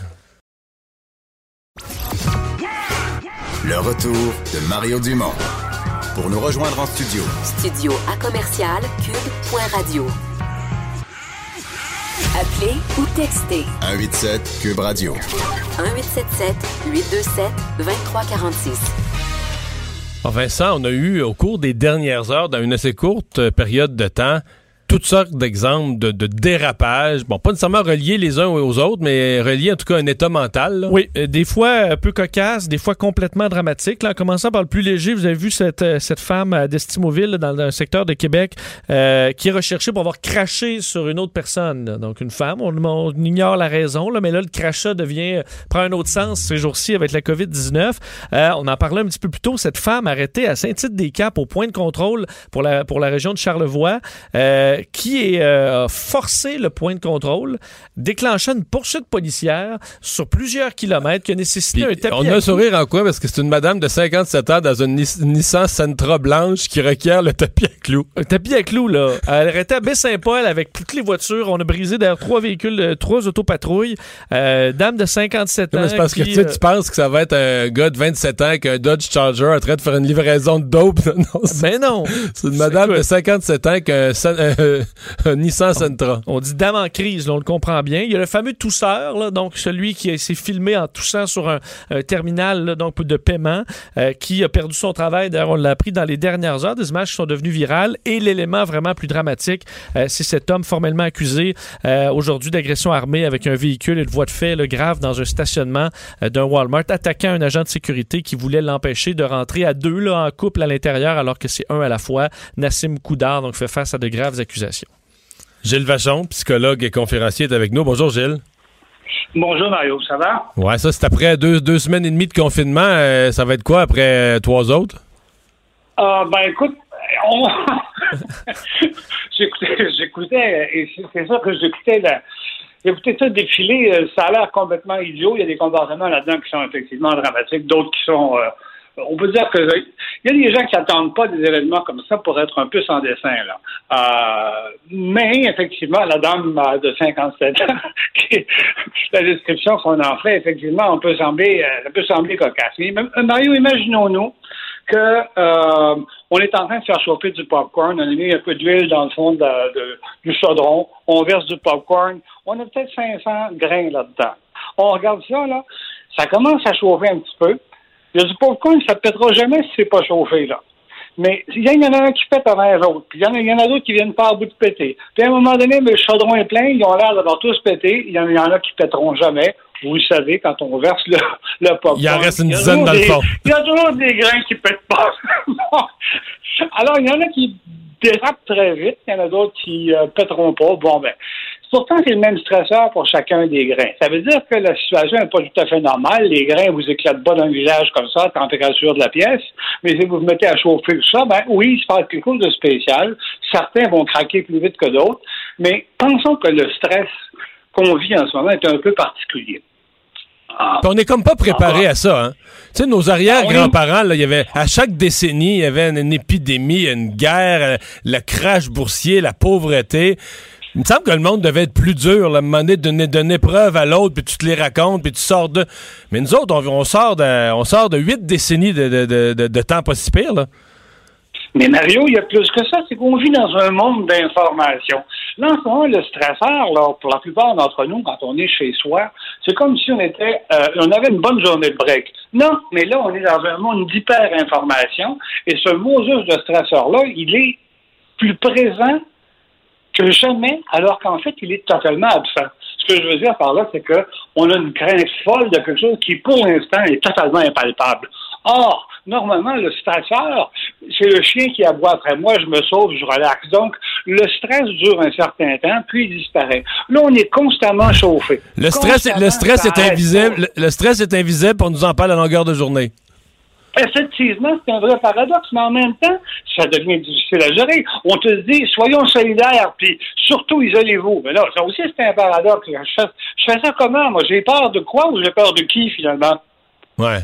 Le retour de Mario Dumont. Pour nous rejoindre en studio, Studio à commercial cube.radio. Appelez ou textez 187 Cube Radio. 1877 827 2346. Bon, Vincent, on a eu au cours des dernières heures, dans une assez courte euh, période de temps, toutes sortes d'exemples de, de dérapage. Bon, pas nécessairement reliés les uns aux autres, mais reliés en tout cas à un état mental. Oui, euh, des fois un peu cocasse, des fois complètement dramatique. En commençant par le plus léger, vous avez vu cette, euh, cette femme à Destimoville, dans un secteur de Québec, euh, qui est recherchée pour avoir craché sur une autre personne. Donc une femme, on, ignore la raison, mais là, le crachat devient, euh, prend un autre sens ces jours-ci avec la COVID-19. Euh, on en parlait un petit peu plus tôt, cette femme arrêtée à Saint-Tite-des-Caps au point de contrôle pour la, pour la région de Charlevoix, euh, qui euh, a forcé le point de contrôle, déclenchant une poursuite policière sur plusieurs kilomètres qui a nécessité un tapis On à a un sourire en quoi? Parce que c'est une madame de 57 ans dans une Nis- Nissan Sentra blanche qui requiert le tapis à clous. Un tapis à clous, là. Elle arrêtait à Baie-Saint-Paul avec toutes les voitures. On a brisé d'ailleurs trois véhicules, trois autopatrouilles. Euh, dame de 57 ans. Mais c'est parce que tu sais, euh, tu penses que ça va être un gars de 27 ans avec un Dodge Charger en train de faire une livraison de dope? Non, c'est- Ben non. c'est une madame de 57 ans avec un, euh, un Nissan Sentra. On dit dame en crise, là, on le comprend bien. Il y a le fameux tousseur, là, donc celui qui s'est filmé en toussant sur un, un terminal là, donc de paiement, euh, qui a perdu son travail. D'ailleurs, on l'a appris dans les dernières heures. Des images qui sont devenues virales. Et l'élément vraiment plus dramatique, euh, c'est cet homme formellement accusé euh, aujourd'hui d'agression armée avec un véhicule et de voie de fait grave dans un stationnement euh, d'un Walmart, attaquant un agent de sécurité qui voulait l'empêcher de rentrer à deux là, en couple à l'intérieur, alors que c'est un à la fois. Nassim Koudar donc fait face à de graves accusations. Gilles Vachon, psychologue et conférencier, est avec nous. Bonjour Gilles. Bonjour Mario, ça va? Ouais, ça c'est après deux, deux semaines et demie de confinement. euh, ça va être quoi après euh, trois autres? Ah ben écoute, on... j'écoutais, et c'est ça que j'écoutais là. J'écoutais ça défiler, euh, ça a l'air complètement idiot. Il y a des comportements là-dedans qui sont effectivement dramatiques, d'autres qui sont. Euh, on peut dire que il y a des gens qui n'attendent pas des événements comme ça pour être un peu sans dessin là. Euh, mais effectivement, la dame euh, de 57 ans, qui- la description qu'on en fait, effectivement, on peut sembler, euh, ça peut sembler cocasse. Mais, euh, Mario, imaginons-nous que euh, on est en train de faire chauffer du popcorn, on a mis un peu d'huile dans le fond du chaudron, on verse du popcorn, on a peut-être 500 grains là-dedans. On regarde ça, là, ça commence à chauffer un petit peu. Il y a du popcorn, ça ne pètera jamais si c'est pas chauffé, là? Mais il y en a un qui pète avant l'autre, puis il y en a, il d'autres qui viennent pas à bout de péter. Puis à un moment donné, le chaudron est plein, ils ont l'air d'avoir tous pété, il y en, il y en a qui pèteront jamais. Vous le savez, quand on verse le, le popcorn. Il en reste une dizaine dans le fond. Il y a toujours des grains qui pètent pas. Alors, il y en a qui dérapent très vite, il y en a d'autres qui euh, pèteront pas. Bon, ben, Pourtant, c'est le même stresseur pour chacun des grains. Ça veut dire que la situation n'est pas tout à fait normale. Les grains vous éclatent pas dans le visage comme ça, à température de la pièce. Mais si vous vous mettez à chauffer tout ça, ben oui, il se passe quelque chose de spécial. Certains vont craquer plus vite que d'autres. Mais pensons que le stress qu'on vit en ce moment est un peu particulier. Ah. On n'est comme pas préparé à ça. Hein? Tu sais, nos arrière-grands-parents, là, il y avait à chaque décennie, il y avait une, une épidémie, une guerre, euh, le crash boursier, la pauvreté. Il me semble que le monde devait être plus dur, un moment donné, d'une épreuve à l'autre, puis tu te les racontes, puis tu sors de. Mais nous autres, on, sort de, on sort de huit décennies de, de, de, de- de temps pas si pire, là. Mais Mario, il y a plus que ça, c'est qu'on vit dans un monde d'information. Là, en ce moment, le stresseur, là, pour la plupart d'entre nous, quand on est chez soi, c'est comme si on était, euh, on avait une bonne journée de break. Non, mais là, on est dans un monde d'hyper-information, et ce Moses de stresseur-là, il est plus présent que jamais, alors qu'en fait, il est totalement absent. Ce que je veux dire par là, c'est que on a une crainte folle de quelque chose qui, pour l'instant, est totalement impalpable. Or, normalement, le stresseur, c'est le chien qui aboie après moi, je me sauve, je relaxe. Donc, le stress dure un certain temps, puis il disparaît. Là, on est constamment chauffé. Le stress, est- le stress est invisible. Le, le stress est invisible, on nous en parle à longueur de journée. Effectivement, c'est un vrai paradoxe, mais en même temps, ça devient difficile à gérer. On te dit, soyons solidaires, puis surtout isolez-vous. Mais là, ça aussi, c'est un paradoxe. Je fais, je fais ça comment? Moi, j'ai peur de quoi ou j'ai peur de qui, finalement? Ouais.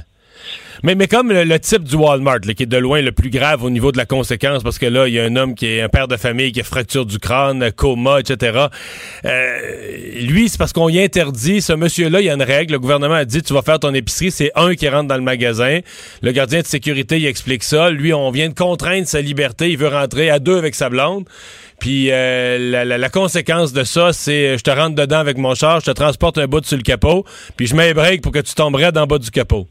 Mais, mais comme le, type du Walmart, qui est de loin le plus grave au niveau de la conséquence, parce que là, il y a un homme qui est un père de famille qui a fracture du crâne, coma, etc. Euh, lui, c'est parce qu'on y interdit. Ce monsieur-là, il y a une règle. Le gouvernement a dit, tu vas faire ton épicerie, c'est un qui rentre dans le magasin. Le gardien de sécurité, il explique ça. Lui, on vient de contraindre sa liberté. Il veut rentrer à deux avec sa blonde. Puis euh, la, conséquence de ça, c'est je te rentre dedans avec mon char, je te transporte un bout sur le capot, puis je mets break pour que tu tomberais dans le bas du capot.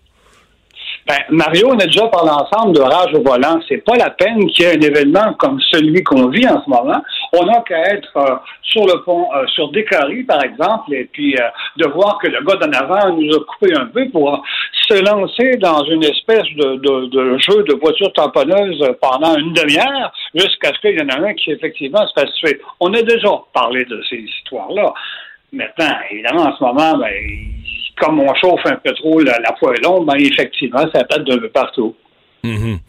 Ben, Mario, on a déjà parlé ensemble de rage au volant. C'est pas la peine qu'il y ait un événement comme celui qu'on vit en ce moment. On n'a qu'à être euh, sur le pont, euh, sur Décarie, par exemple, et puis euh, de voir que le gars d'en avant nous a coupé un peu pour se lancer dans une espèce de, de, de jeu de voiture tamponneuse pendant une demi-heure, jusqu'à ce qu'il y en a un qui, effectivement, se fasse tuer. On a déjà parlé de ces histoires-là. Maintenant, évidemment, en ce moment, ben, comme on chauffe un peu trop la, la poêle longue, ben, effectivement, ça pète de partout. Mhm.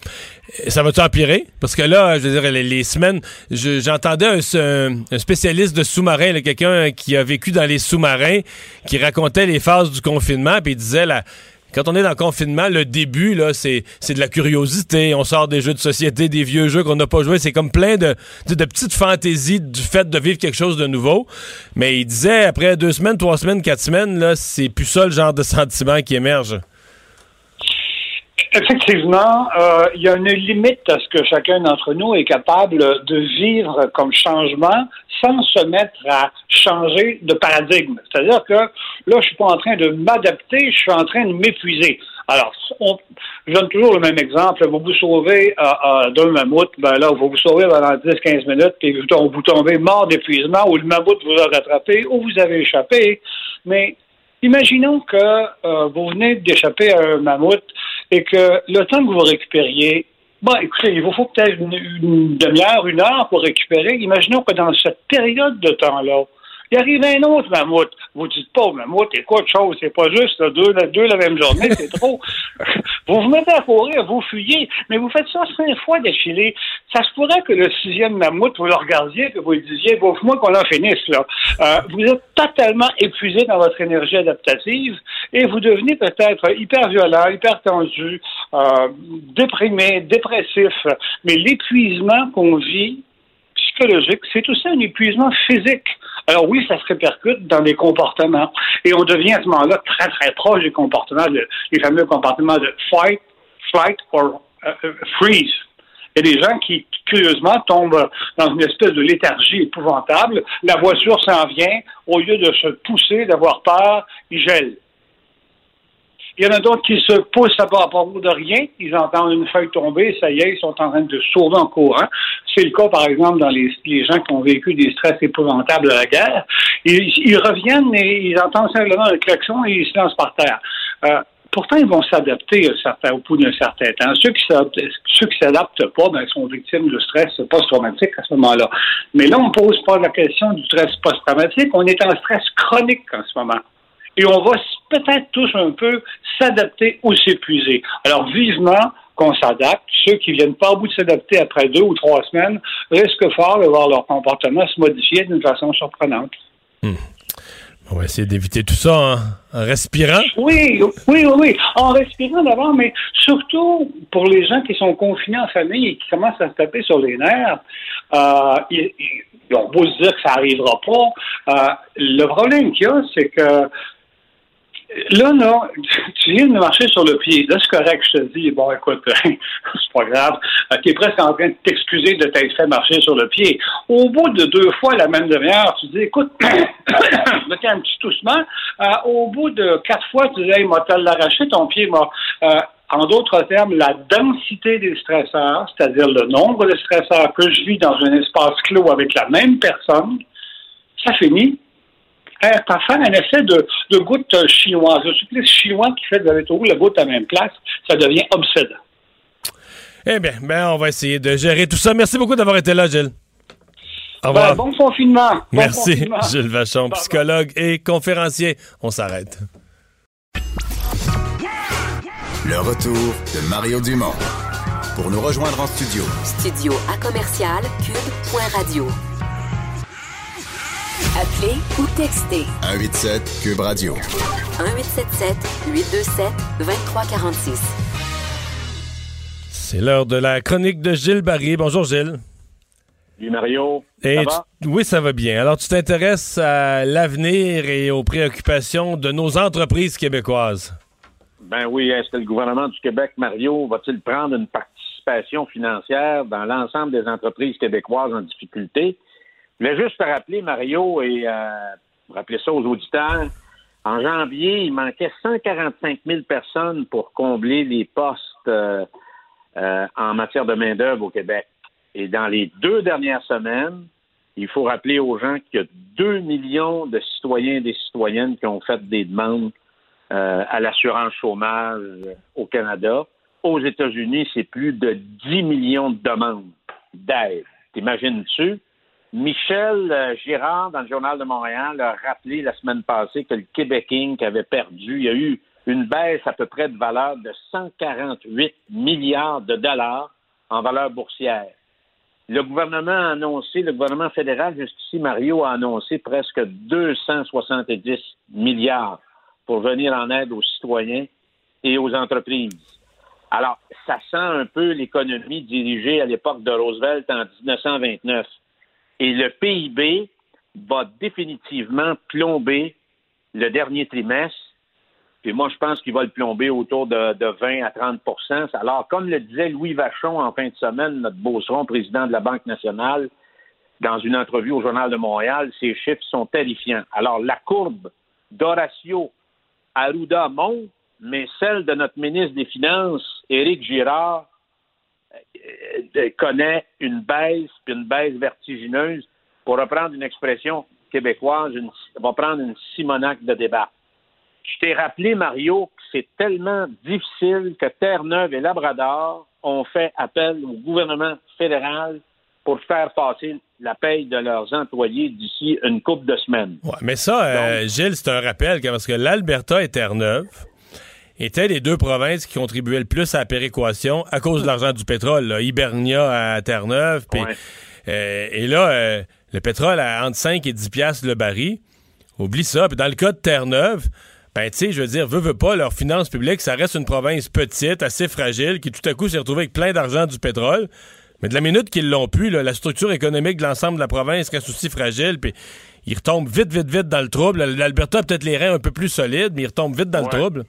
Ça va-tu empirer? Parce que là, je veux dire, les, semaines, je- j'entendais un, spécialiste de sous-marins, quelqu'un qui a vécu dans les sous-marins, qui racontait les phases du confinement, puis il disait, là, quand on est dans le confinement, le début, là, c'est, de la curiosité. On sort des jeux de société, des vieux jeux qu'on n'a pas joués. C'est comme plein de, de, de petites fantaisies du fait de vivre quelque chose de nouveau. Mais il disait, après deux semaines, trois semaines, quatre semaines, là, c'est plus ça le genre de sentiment qui émerge. Effectivement, euh, il y a une limite à ce que chacun d'entre nous est capable de vivre comme changement sans se mettre à changer de paradigme. C'est-à-dire que là, je suis pas en train de m'adapter, je suis en train de m'épuiser. Alors, on, je donne toujours le même exemple. Vous vous sauvez euh, euh, d'un mammouth, ben là, vous vous sauvez pendant 10-15 minutes, puis vous, tom- vous tombez mort d'épuisement, ou le mammouth vous a rattrapé, ou vous avez échappé. Mais imaginons que vous venez d'échapper à un mammouth et que le temps que vous récupériez, bon, écoutez, il vous faut peut-être une, une demi-heure, une heure pour récupérer. Imaginons que dans cette période de temps-là, il arrive un autre mammouth. Vous dites pas, mammouth, écoute, chose, c'est pas juste là, deux, deux la même journée, c'est trop. vous vous mettez à courir, vous fuyez, mais vous faites ça cinq fois d'affilée. Ça se pourrait que le sixième mammouth, vous le regardiez, que vous lui disiez, bon, moi qu'on en finisse, là. Euh, vous êtes totalement épuisé dans votre énergie adaptative et vous devenez peut-être hyper violent, hyper tendu, euh, déprimé, dépressif. Mais l'épuisement qu'on vit, psychologique, c'est aussi un épuisement physique. Alors oui, ça se répercute dans les comportements. Et on devient à ce moment-là très, très proche des comportements, les fameux comportements de fight, flight or euh, euh, freeze. Il y a des gens qui, curieusement, tombent dans une espèce de léthargie épouvantable. La voiture s'en vient. Au lieu de se pousser, d'avoir peur, ils gèlent. Il y en a d'autres qui se poussent à propos de rien. Ils entendent une feuille tomber, ça y est, ils sont en train de sauver en courant. C'est le cas, par exemple, dans les, gens qui ont vécu des stress épouvantables à la guerre. Ils, reviennent et ils entendent simplement un klaxon et ils se lancent par terre. Euh, pourtant, ils vont s'adapter au bout d'un certain temps. Ceux qui qui s'adaptent pas, ben, sont victimes de stress post-traumatique à ce moment-là. Mais là, on pose pas la question du stress post-traumatique. On est en stress chronique en ce moment. Et on va peut-être tous un peu s'adapter ou s'épuiser. Alors, vivement qu'on s'adapte. Ceux qui viennent pas au bout de s'adapter après deux ou trois semaines risquent fort de voir leur comportement se modifier d'une façon surprenante. On va essayer d'éviter tout ça en, en respirant. Oui, oui, oui, oui. En respirant d'abord, mais surtout pour les gens qui sont confinés en famille et qui commencent à se taper sur les nerfs, euh, ils ont beau se dire que ça n'arrivera pas. euh, le problème qu'il y a, c'est que Là, là, tu viens de marcher sur le pied. Là, c'est correct, je te dis, bon, écoute, c'est pas grave. Tu es presque en train de t'excuser de t'être fait marcher sur le pied. Au bout de deux fois la même demi-heure, tu dis, écoute, t'es un petit toussement. Euh, au bout de quatre fois, tu dis, hey, m'a l'arraché, ton pied m'a. Euh, en d'autres termes, la densité des stresseurs, c'est-à-dire le nombre de stresseurs que je vis dans un espace clos avec la même personne, ça finit euh, par faire un effet de, de goutte chinoise. Le supplice chinois qui fait de la toujours la goutte à la même place, ça devient obsédant. Eh bien, ben, on va essayer de gérer tout ça. Merci beaucoup d'avoir été là, Gilles. Au revoir. Ben, bon confinement. Bon Merci, confinement. Gilles Vachon, psychologue et conférencier. On s'arrête. Le retour de Mario Dumont. Pour nous rejoindre en studio, Studio à commercial cube.radio. Appelez ou textez 187 Cube Radio. 1877 827 2346. C'est l'heure de la chronique de Gilles Barry. Bonjour, Gilles. Salut Mario. Et ça va? tu- oui, ça va bien. Alors, tu t'intéresses à l'avenir et aux préoccupations de nos entreprises québécoises. Ben oui, est-ce que le gouvernement du Québec, Mario, va-t-il prendre une participation financière dans l'ensemble des entreprises québécoises en difficulté? Je voulais juste te rappeler, Mario, et euh, rappeler ça aux auditeurs. En janvier, il manquait 145 000 personnes pour combler les postes euh, euh, en matière de main-d'œuvre au Québec. Et dans les deux dernières semaines, il faut rappeler aux gens qu'il y a 2 millions de citoyens et des citoyennes qui ont fait des demandes euh, à l'assurance chômage au Canada. Aux États-Unis, c'est plus de 10 millions de demandes d'aide. T'imagines-tu? Michel euh, Girard, dans le Journal de Montréal, a rappelé la semaine passée que le Québec Inc. avait perdu. Il y a eu une baisse à peu près de valeur de 148 milliards de dollars en valeur boursière. Le gouvernement a annoncé, le gouvernement fédéral jusqu'ici, Mario, a annoncé presque 270 milliards pour venir en aide aux citoyens et aux entreprises. Alors, ça sent un peu l'économie dirigée à l'époque de Roosevelt en 1929. Et le PIB va définitivement plomber le dernier trimestre. Puis moi, je pense qu'il va le plomber autour de, de 20 à 30% Alors, comme le disait Louis Vachon en fin de semaine, notre beauceron, président de la Banque nationale, dans une entrevue au Journal de Montréal, ces chiffres sont terrifiants. Alors, la courbe d'Horacio Arruda monte, mais celle de notre ministre des Finances, Éric Girard, connaît une baisse, puis une baisse vertigineuse. Pour reprendre une expression québécoise, une, va prendre une Simonac de débat. Je t'ai rappelé, Mario, que c'est tellement difficile que Terre-Neuve et Labrador ont fait appel au gouvernement fédéral pour faire passer la paye de leurs employés d'ici une couple de semaines. Ouais, mais ça, euh, Gilles, c'est un rappel, que- parce que l'Alberta et Terre-Neuve étaient les deux provinces qui contribuaient le plus à la péréquation à cause de l'argent du pétrole. là. Hibernia à Terre-Neuve. puis, euh, et là, euh, le pétrole à entre 5 et 10 piastres le baril. Oublie ça. Puis dans le cas de Terre-Neuve, ben, tu sais, je veux dire, veut, veut pas, leurs finances publiques, ça reste une province petite, assez fragile, qui tout à coup s'est retrouvée avec plein d'argent du pétrole. Mais de la minute qu'ils l'ont pu, là, la structure économique de l'ensemble de la province reste aussi fragile, puis ils retombent vite, vite, vite dans le trouble. L'Alberta a peut-être les reins un peu plus solides, mais ils retombent vite dans Ouais. le trouble.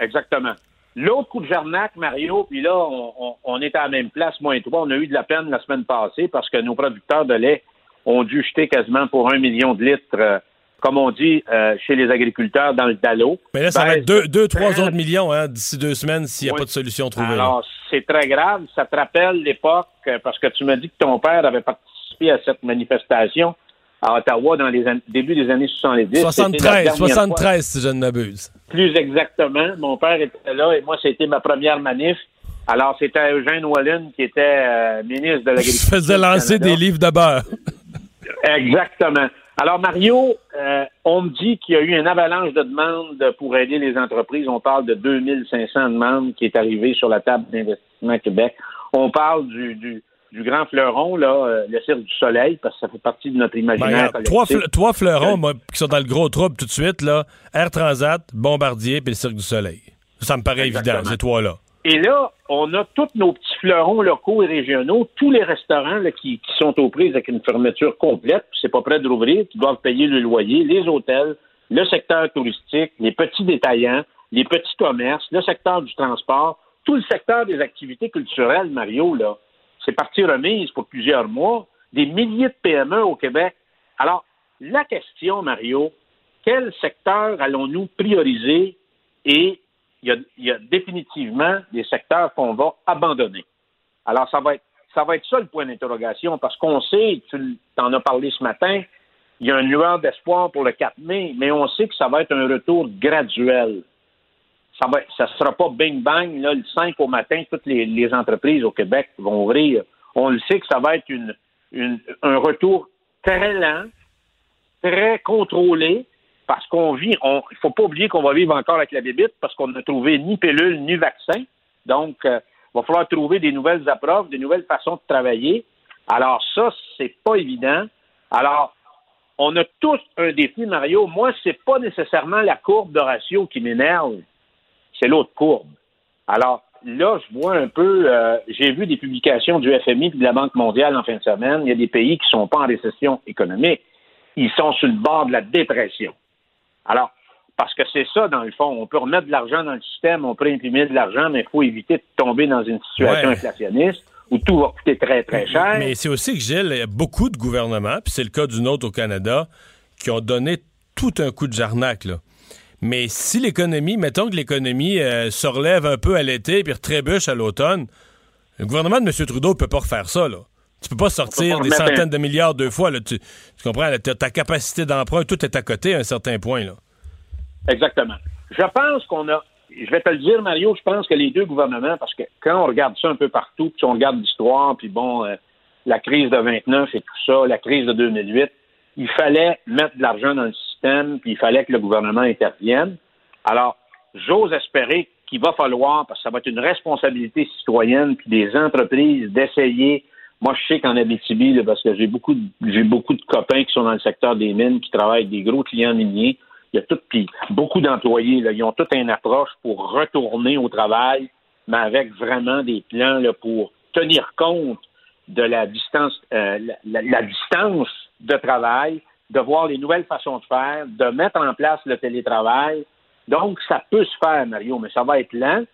Exactement. L'autre coup de jarnac, Mario, puis là, on, on- on est à la même place, moi et toi. On a eu de la peine la semaine passée parce que nos producteurs de lait ont dû jeter quasiment pour un million de litres, euh, comme on dit euh, chez les agriculteurs, dans le dallo. Mais là, ça va être Baisse 2, deux, trois 30. autres millions hein, d'ici deux semaines s'il n'y a Oui. pas de solution trouvée. Alors, c'est très grave. Ça te rappelle l'époque, euh, parce que tu m'as dit que ton père avait participé à cette manifestation à Ottawa dans les début des années 70. C'était la 73, dernière fois- 73, si je ne m'abuse. plus exactement. Mon père était là et moi, c'était ma première manif. Alors, c'était Eugène Wallin qui était euh, ministre de Je l'Agriculture. faisais du lancer des livres de beurre. Exactement. Alors, Mario, euh, on me dit qu'il y a eu une avalanche de demandes pour aider les entreprises. On parle de 2500 demandes qui est arrivée sur la table d'investissement Québec. On parle du, du, du grand fleuron, là, euh, le Cirque du Soleil, parce que ça fait partie de notre Ben, imaginaire collectif. trois, fle- trois fleurons, moi, qui sont dans le gros trouble tout de suite, là. Air Transat, Bombardier, puis le Cirque du Soleil. Ça me paraît Exactement. évident, ces trois-là. Et là, on a tous nos petits fleurons locaux et régionaux, tous les restaurants là, qui, qui sont aux prises avec une fermeture complète, puis c'est pas prêt de rouvrir, qui doivent payer le loyer, les hôtels, le secteur touristique, les petits détaillants, les petits commerces, le secteur du transport, tout le secteur des activités culturelles, Mario, là. C'est partie remise pour plusieurs mois, des milliers de PME au Québec. Alors, la question, Mario, quel secteur allons-nous prioriser? Et il y, a, définitivement des secteurs qu'on va abandonner. Alors, ça va être ça va être ça le point d'interrogation, parce qu'on sait, tu en as parlé ce matin, il y a un lueur d'espoir pour le 4 mai, mais on sait que ça va être un retour graduel. Ça va ça sera pas bing bang, le 5 au matin, toutes les, les entreprises au Québec vont ouvrir. On le sait que ça va être une, une- un retour très lent, très contrôlé, parce qu'on vit, il faut pas oublier qu'on va vivre encore avec la bébite parce qu'on n'a trouvé ni pilule ni vaccin. Donc, euh, il va falloir trouver des nouvelles approches, des nouvelles façons de travailler. Alors ça, c'est pas évident. Alors, on a tous un défi, Mario. Moi, c'est pas nécessairement la courbe de ratio qui m'énerve, c'est l'autre courbe. Alors là, je vois un peu, euh, j'ai vu des publications du FMI et de la Banque mondiale en fin de semaine. Il y a des pays qui sont pas en récession économique. Ils sont sur le bord de la dépression. Alors, parce que c'est ça, dans le fond. On peut remettre de l'argent dans le système, on peut imprimer de l'argent, mais il faut éviter de tomber dans une situation Ouais. inflationniste où tout va coûter très, très cher. Mais c'est aussi que, Gilles, il y a beaucoup de gouvernements, puis c'est le cas du nôtre au Canada, qui ont donné tout un coup de jarnac, là. Mais si l'économie, mettons que l'économie euh, se relève un peu à l'été puis retrébuche à l'automne, le gouvernement de M. Trudeau peut pas refaire ça, là. Tu peux pas sortir pas des centaines un- de milliards deux fois, là. Tu, tu comprends? là, ta capacité d'emprunt, tout est à côté à un certain point, là. Exactement. Je pense qu'on a, je vais te le dire, Mario, je pense que les deux gouvernements, parce que quand on regarde ça un peu partout, puis on regarde l'histoire, puis bon, euh, la crise de 29 et tout ça, la crise de 2008, il fallait mettre de l'argent dans le puis il fallait que le gouvernement intervienne. Alors, j'ose espérer qu'il va falloir, parce que ça va être une responsabilité citoyenne, puis des entreprises d'essayer. Moi, je sais qu'en Abitibi, parce que j'ai beaucoup, beaucoup de copains qui sont dans le secteur des mines, qui travaillent avec des gros clients miniers. Il y a tout, puis beaucoup d'employés, ils ont toute une approche pour retourner au travail, mais avec vraiment des plans pour tenir compte de la distance, euh, la distance de travail, de voir les nouvelles façons de faire, de mettre en place le télétravail. Donc, ça peut se faire, Mario, mais ça va être lent.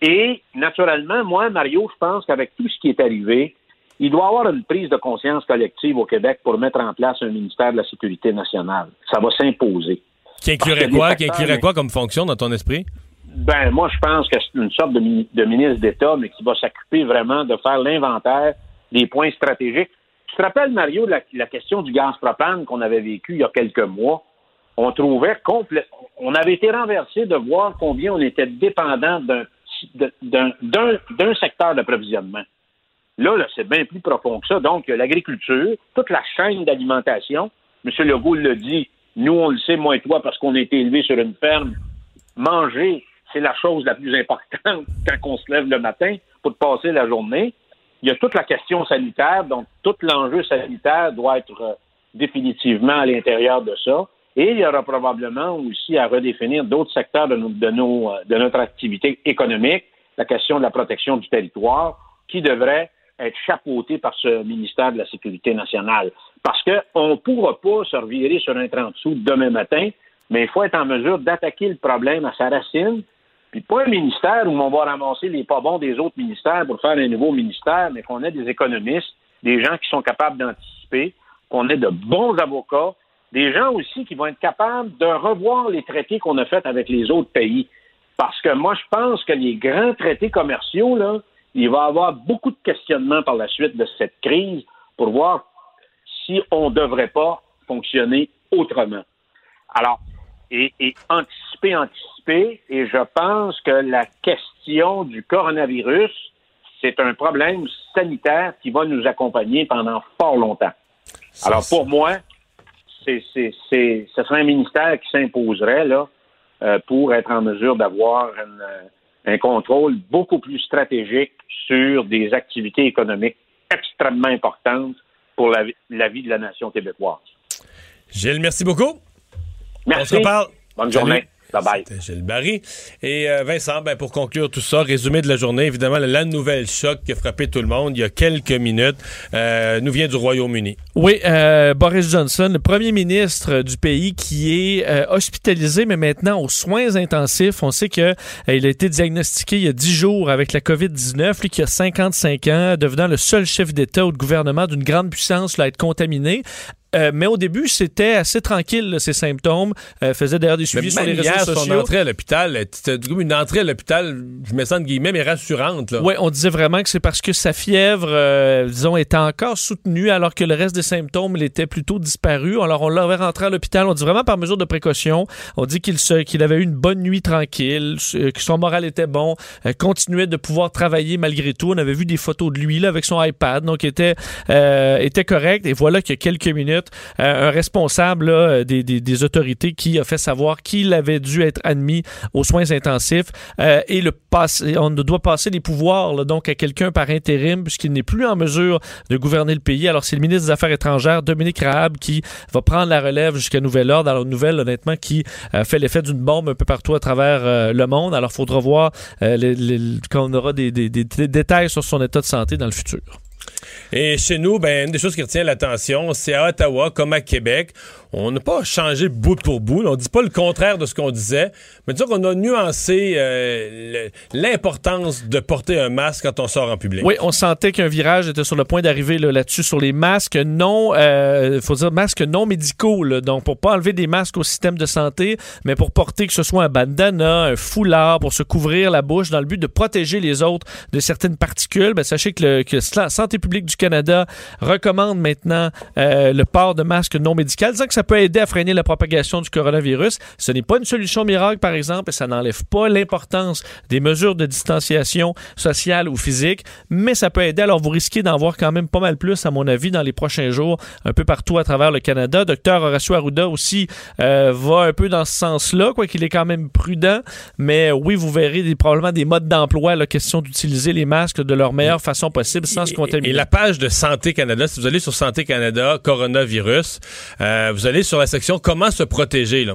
Et naturellement, moi, Mario, je pense qu'avec tout ce qui est arrivé, il doit y avoir une prise de conscience collective au Québec pour mettre en place un ministère de la Sécurité nationale. Ça va s'imposer. Qui inclurait quoi? Qui inclurait quoi comme fonction dans ton esprit? Ben, moi, je pense que c'est une sorte de, de ministre d'État, mais qui va s'occuper vraiment de faire l'inventaire des points stratégiques. Tu te rappelles, Mario, la, question du gaz propane qu'on avait vécu il y a quelques mois? On trouvait complète. On avait été renversé de voir combien on était dépendant d'un d'un- secteur d'approvisionnement. Là, c'est bien plus profond que ça. Donc, l'agriculture, toute la chaîne d'alimentation. M. Legault le dit, nous, on le sait, moi et toi, parce qu'on a été élevés sur une ferme. Manger, c'est la chose la plus importante quand on se lève le matin pour passer la journée. Il y a toute la question sanitaire, donc tout l'enjeu sanitaire doit être euh, définitivement à l'intérieur de ça. Et il y aura probablement aussi à redéfinir d'autres secteurs de, euh, notre activité économique, la question de la protection du territoire, qui devrait être chapeauté par ce ministère de la Sécurité nationale. Parce qu'on ne pourra pas se revirer sur un 30 sous demain matin, mais il faut être en mesure d'attaquer le problème à sa racine, puis pas un ministère où on va ramasser les pas bons des autres ministères pour faire un nouveau ministère, mais qu'on ait des économistes, des gens qui sont capables d'anticiper, qu'on ait de bons avocats, des gens aussi qui vont être capables de revoir les traités qu'on a faits avec les autres pays. Parce que moi, je pense que les grands traités commerciaux, là, il va y avoir beaucoup de questionnements par la suite de cette crise pour voir si on ne devrait pas fonctionner autrement. Alors, et, et anticiper, anticiper, et je pense que la question du coronavirus, c'est un problème sanitaire qui va nous accompagner pendant fort longtemps. Alors, pour moi, c'est, c'est, c'est, ce serait un ministère qui s'imposerait là euh, pour être en mesure d'avoir euh, un contrôle beaucoup plus stratégique sur des activités économiques extrêmement importantes pour la vie de la nation québécoise. Gilles, merci beaucoup. Merci. On se reparle. Bonne Salut. journée. Bye-bye. C'était Gilles Barry. Et euh, Vincent, ben, pour conclure tout ça, résumé de la journée, évidemment, la, nouvelle choc qui a frappé tout le monde il y a quelques minutes euh, nous vient du Royaume-Uni. Oui, euh, Boris Johnson, le premier ministre du pays qui est euh, hospitalisé, mais maintenant aux soins intensifs. On sait que euh, il a été diagnostiqué il y a 10 jours avec la COVID-19, lui qui a 55 ans, devenant le seul chef d'État ou de gouvernement d'une grande puissance là, à être contaminé. Euh, mais au début, c'était assez tranquille, là, ces symptômes. Euh, faisait d'ailleurs des suivis Mais sur les réseaux hier, sociaux. son entrée à l'hôpital, c'était comme une entrée à l'hôpital, je mets ça entre guillemets, mais rassurante. Oui, on disait vraiment que c'est parce que sa fièvre, euh, disons, était encore soutenue alors que le reste des symptômes l'étaient plutôt disparus. Alors, on l'avait rentré à l'hôpital. On dit vraiment par mesure de précaution. On dit qu'il avait eu une bonne nuit tranquille, euh, que son moral était bon, euh, continuait de pouvoir travailler malgré tout. On avait vu des photos de lui là, avec son iPad, donc était, euh, était correct. Et voilà qu'il y a quelques minutes, euh, un responsable là, des, des- des autorités qui a fait savoir qu'il avait dû être admis aux soins intensifs euh, et le passer, on doit passer les pouvoirs là, donc à quelqu'un par intérim puisqu'il n'est plus en mesure de gouverner le pays. Alors c'est le ministre des Affaires étrangères Dominique Raab qui va prendre la relève jusqu'à nouvel ordre. Alors nouvelle honnêtement qui euh, fait l'effet d'une bombe un peu partout à travers euh, le monde. Alors faudra voir euh, les- les- quand on aura des- des détails sur son état de santé dans le futur. Et chez nous, ben, une des choses qui retient l'attention, c'est à Ottawa, comme à Québec, on n'a pas changé bout pour bout. là. On dit pas le contraire de ce qu'on disait, mais disons qu'on a nuancé euh, l'importance de porter un masque quand on sort en public. Oui, on sentait qu'un virage était sur le point d'arriver là, là-dessus sur les masques non, euh, faut dire masques non médicaux. donc pour pas enlever des masques au système de santé, mais pour porter que ce soit un bandana, un foulard, pour se couvrir la bouche dans le but de protéger les autres de certaines particules. Ben, sachez que, la Santé publique du Canada recommande maintenant euh, le port de masques non médicaux, peut aider à freiner la propagation du coronavirus. Ce n'est pas une solution miracle, par exemple, et ça n'enlève pas l'importance des mesures de distanciation sociale ou physique, mais ça peut aider. Alors, vous risquez d'en voir quand même pas mal plus, à mon avis, dans les prochains jours, un peu partout à travers le Canada. Docteur Horacio Arruda aussi euh, va un peu dans ce sens-là, quoi qu'il est quand même prudent, mais oui, vous verrez des, probablement des modes d'emploi, la question d'utiliser les masques de leur meilleure façon possible sans se contaminer. Et la page de Santé Canada, si vous allez sur Santé Canada, coronavirus, euh, vous allez sur la section Comment se protéger. Là.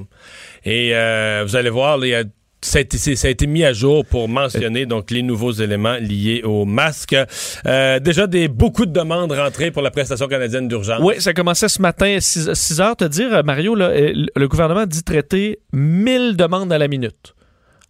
Et euh, vous allez voir, ça a, été, mis à jour pour mentionner donc les nouveaux éléments liés au masque. Euh, déjà des beaucoup de demandes rentrées pour la prestation canadienne d'urgence. Oui, ça commençait ce matin à 6, heures. Te dire, Mario, là, euh, le gouvernement dit traiter 1000 demandes à la minute.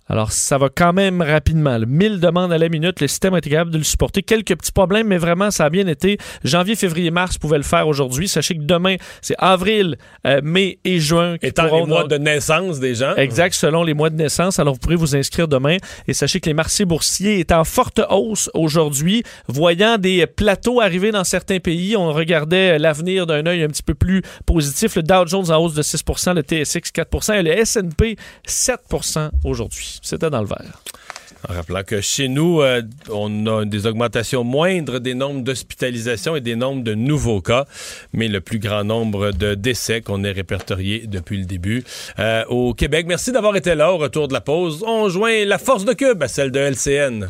Alors, ça va quand même rapidement. là. 1000 demandes à la minute, le système a été capable de le supporter. Quelques petits problèmes, mais vraiment, ça a bien été. Janvier, février, mars pouvaient le faire aujourd'hui. Sachez que demain, c'est avril, euh, mai et juin. qui Étant les mois de naissance des gens. Exact, selon les mois de naissance. Alors, vous pourrez vous inscrire demain. Et sachez que les marchés boursiers est en forte hausse aujourd'hui. Voyant des plateaux arriver dans certains pays, on regardait l'avenir d'un œil un petit peu plus positif. Le Dow Jones en hausse de 6% le TSX 4 et le S&P 7% aujourd'hui. C'était dans le vert. En rappelant que chez nous, euh, on a des augmentations moindres des nombres d'hospitalisations et des nombres de nouveaux cas, mais le plus grand nombre de décès qu'on ait répertorié depuis le début euh, au Québec. Merci d'avoir été là au retour de la pause. On joint la force de Cube à celle de LCN.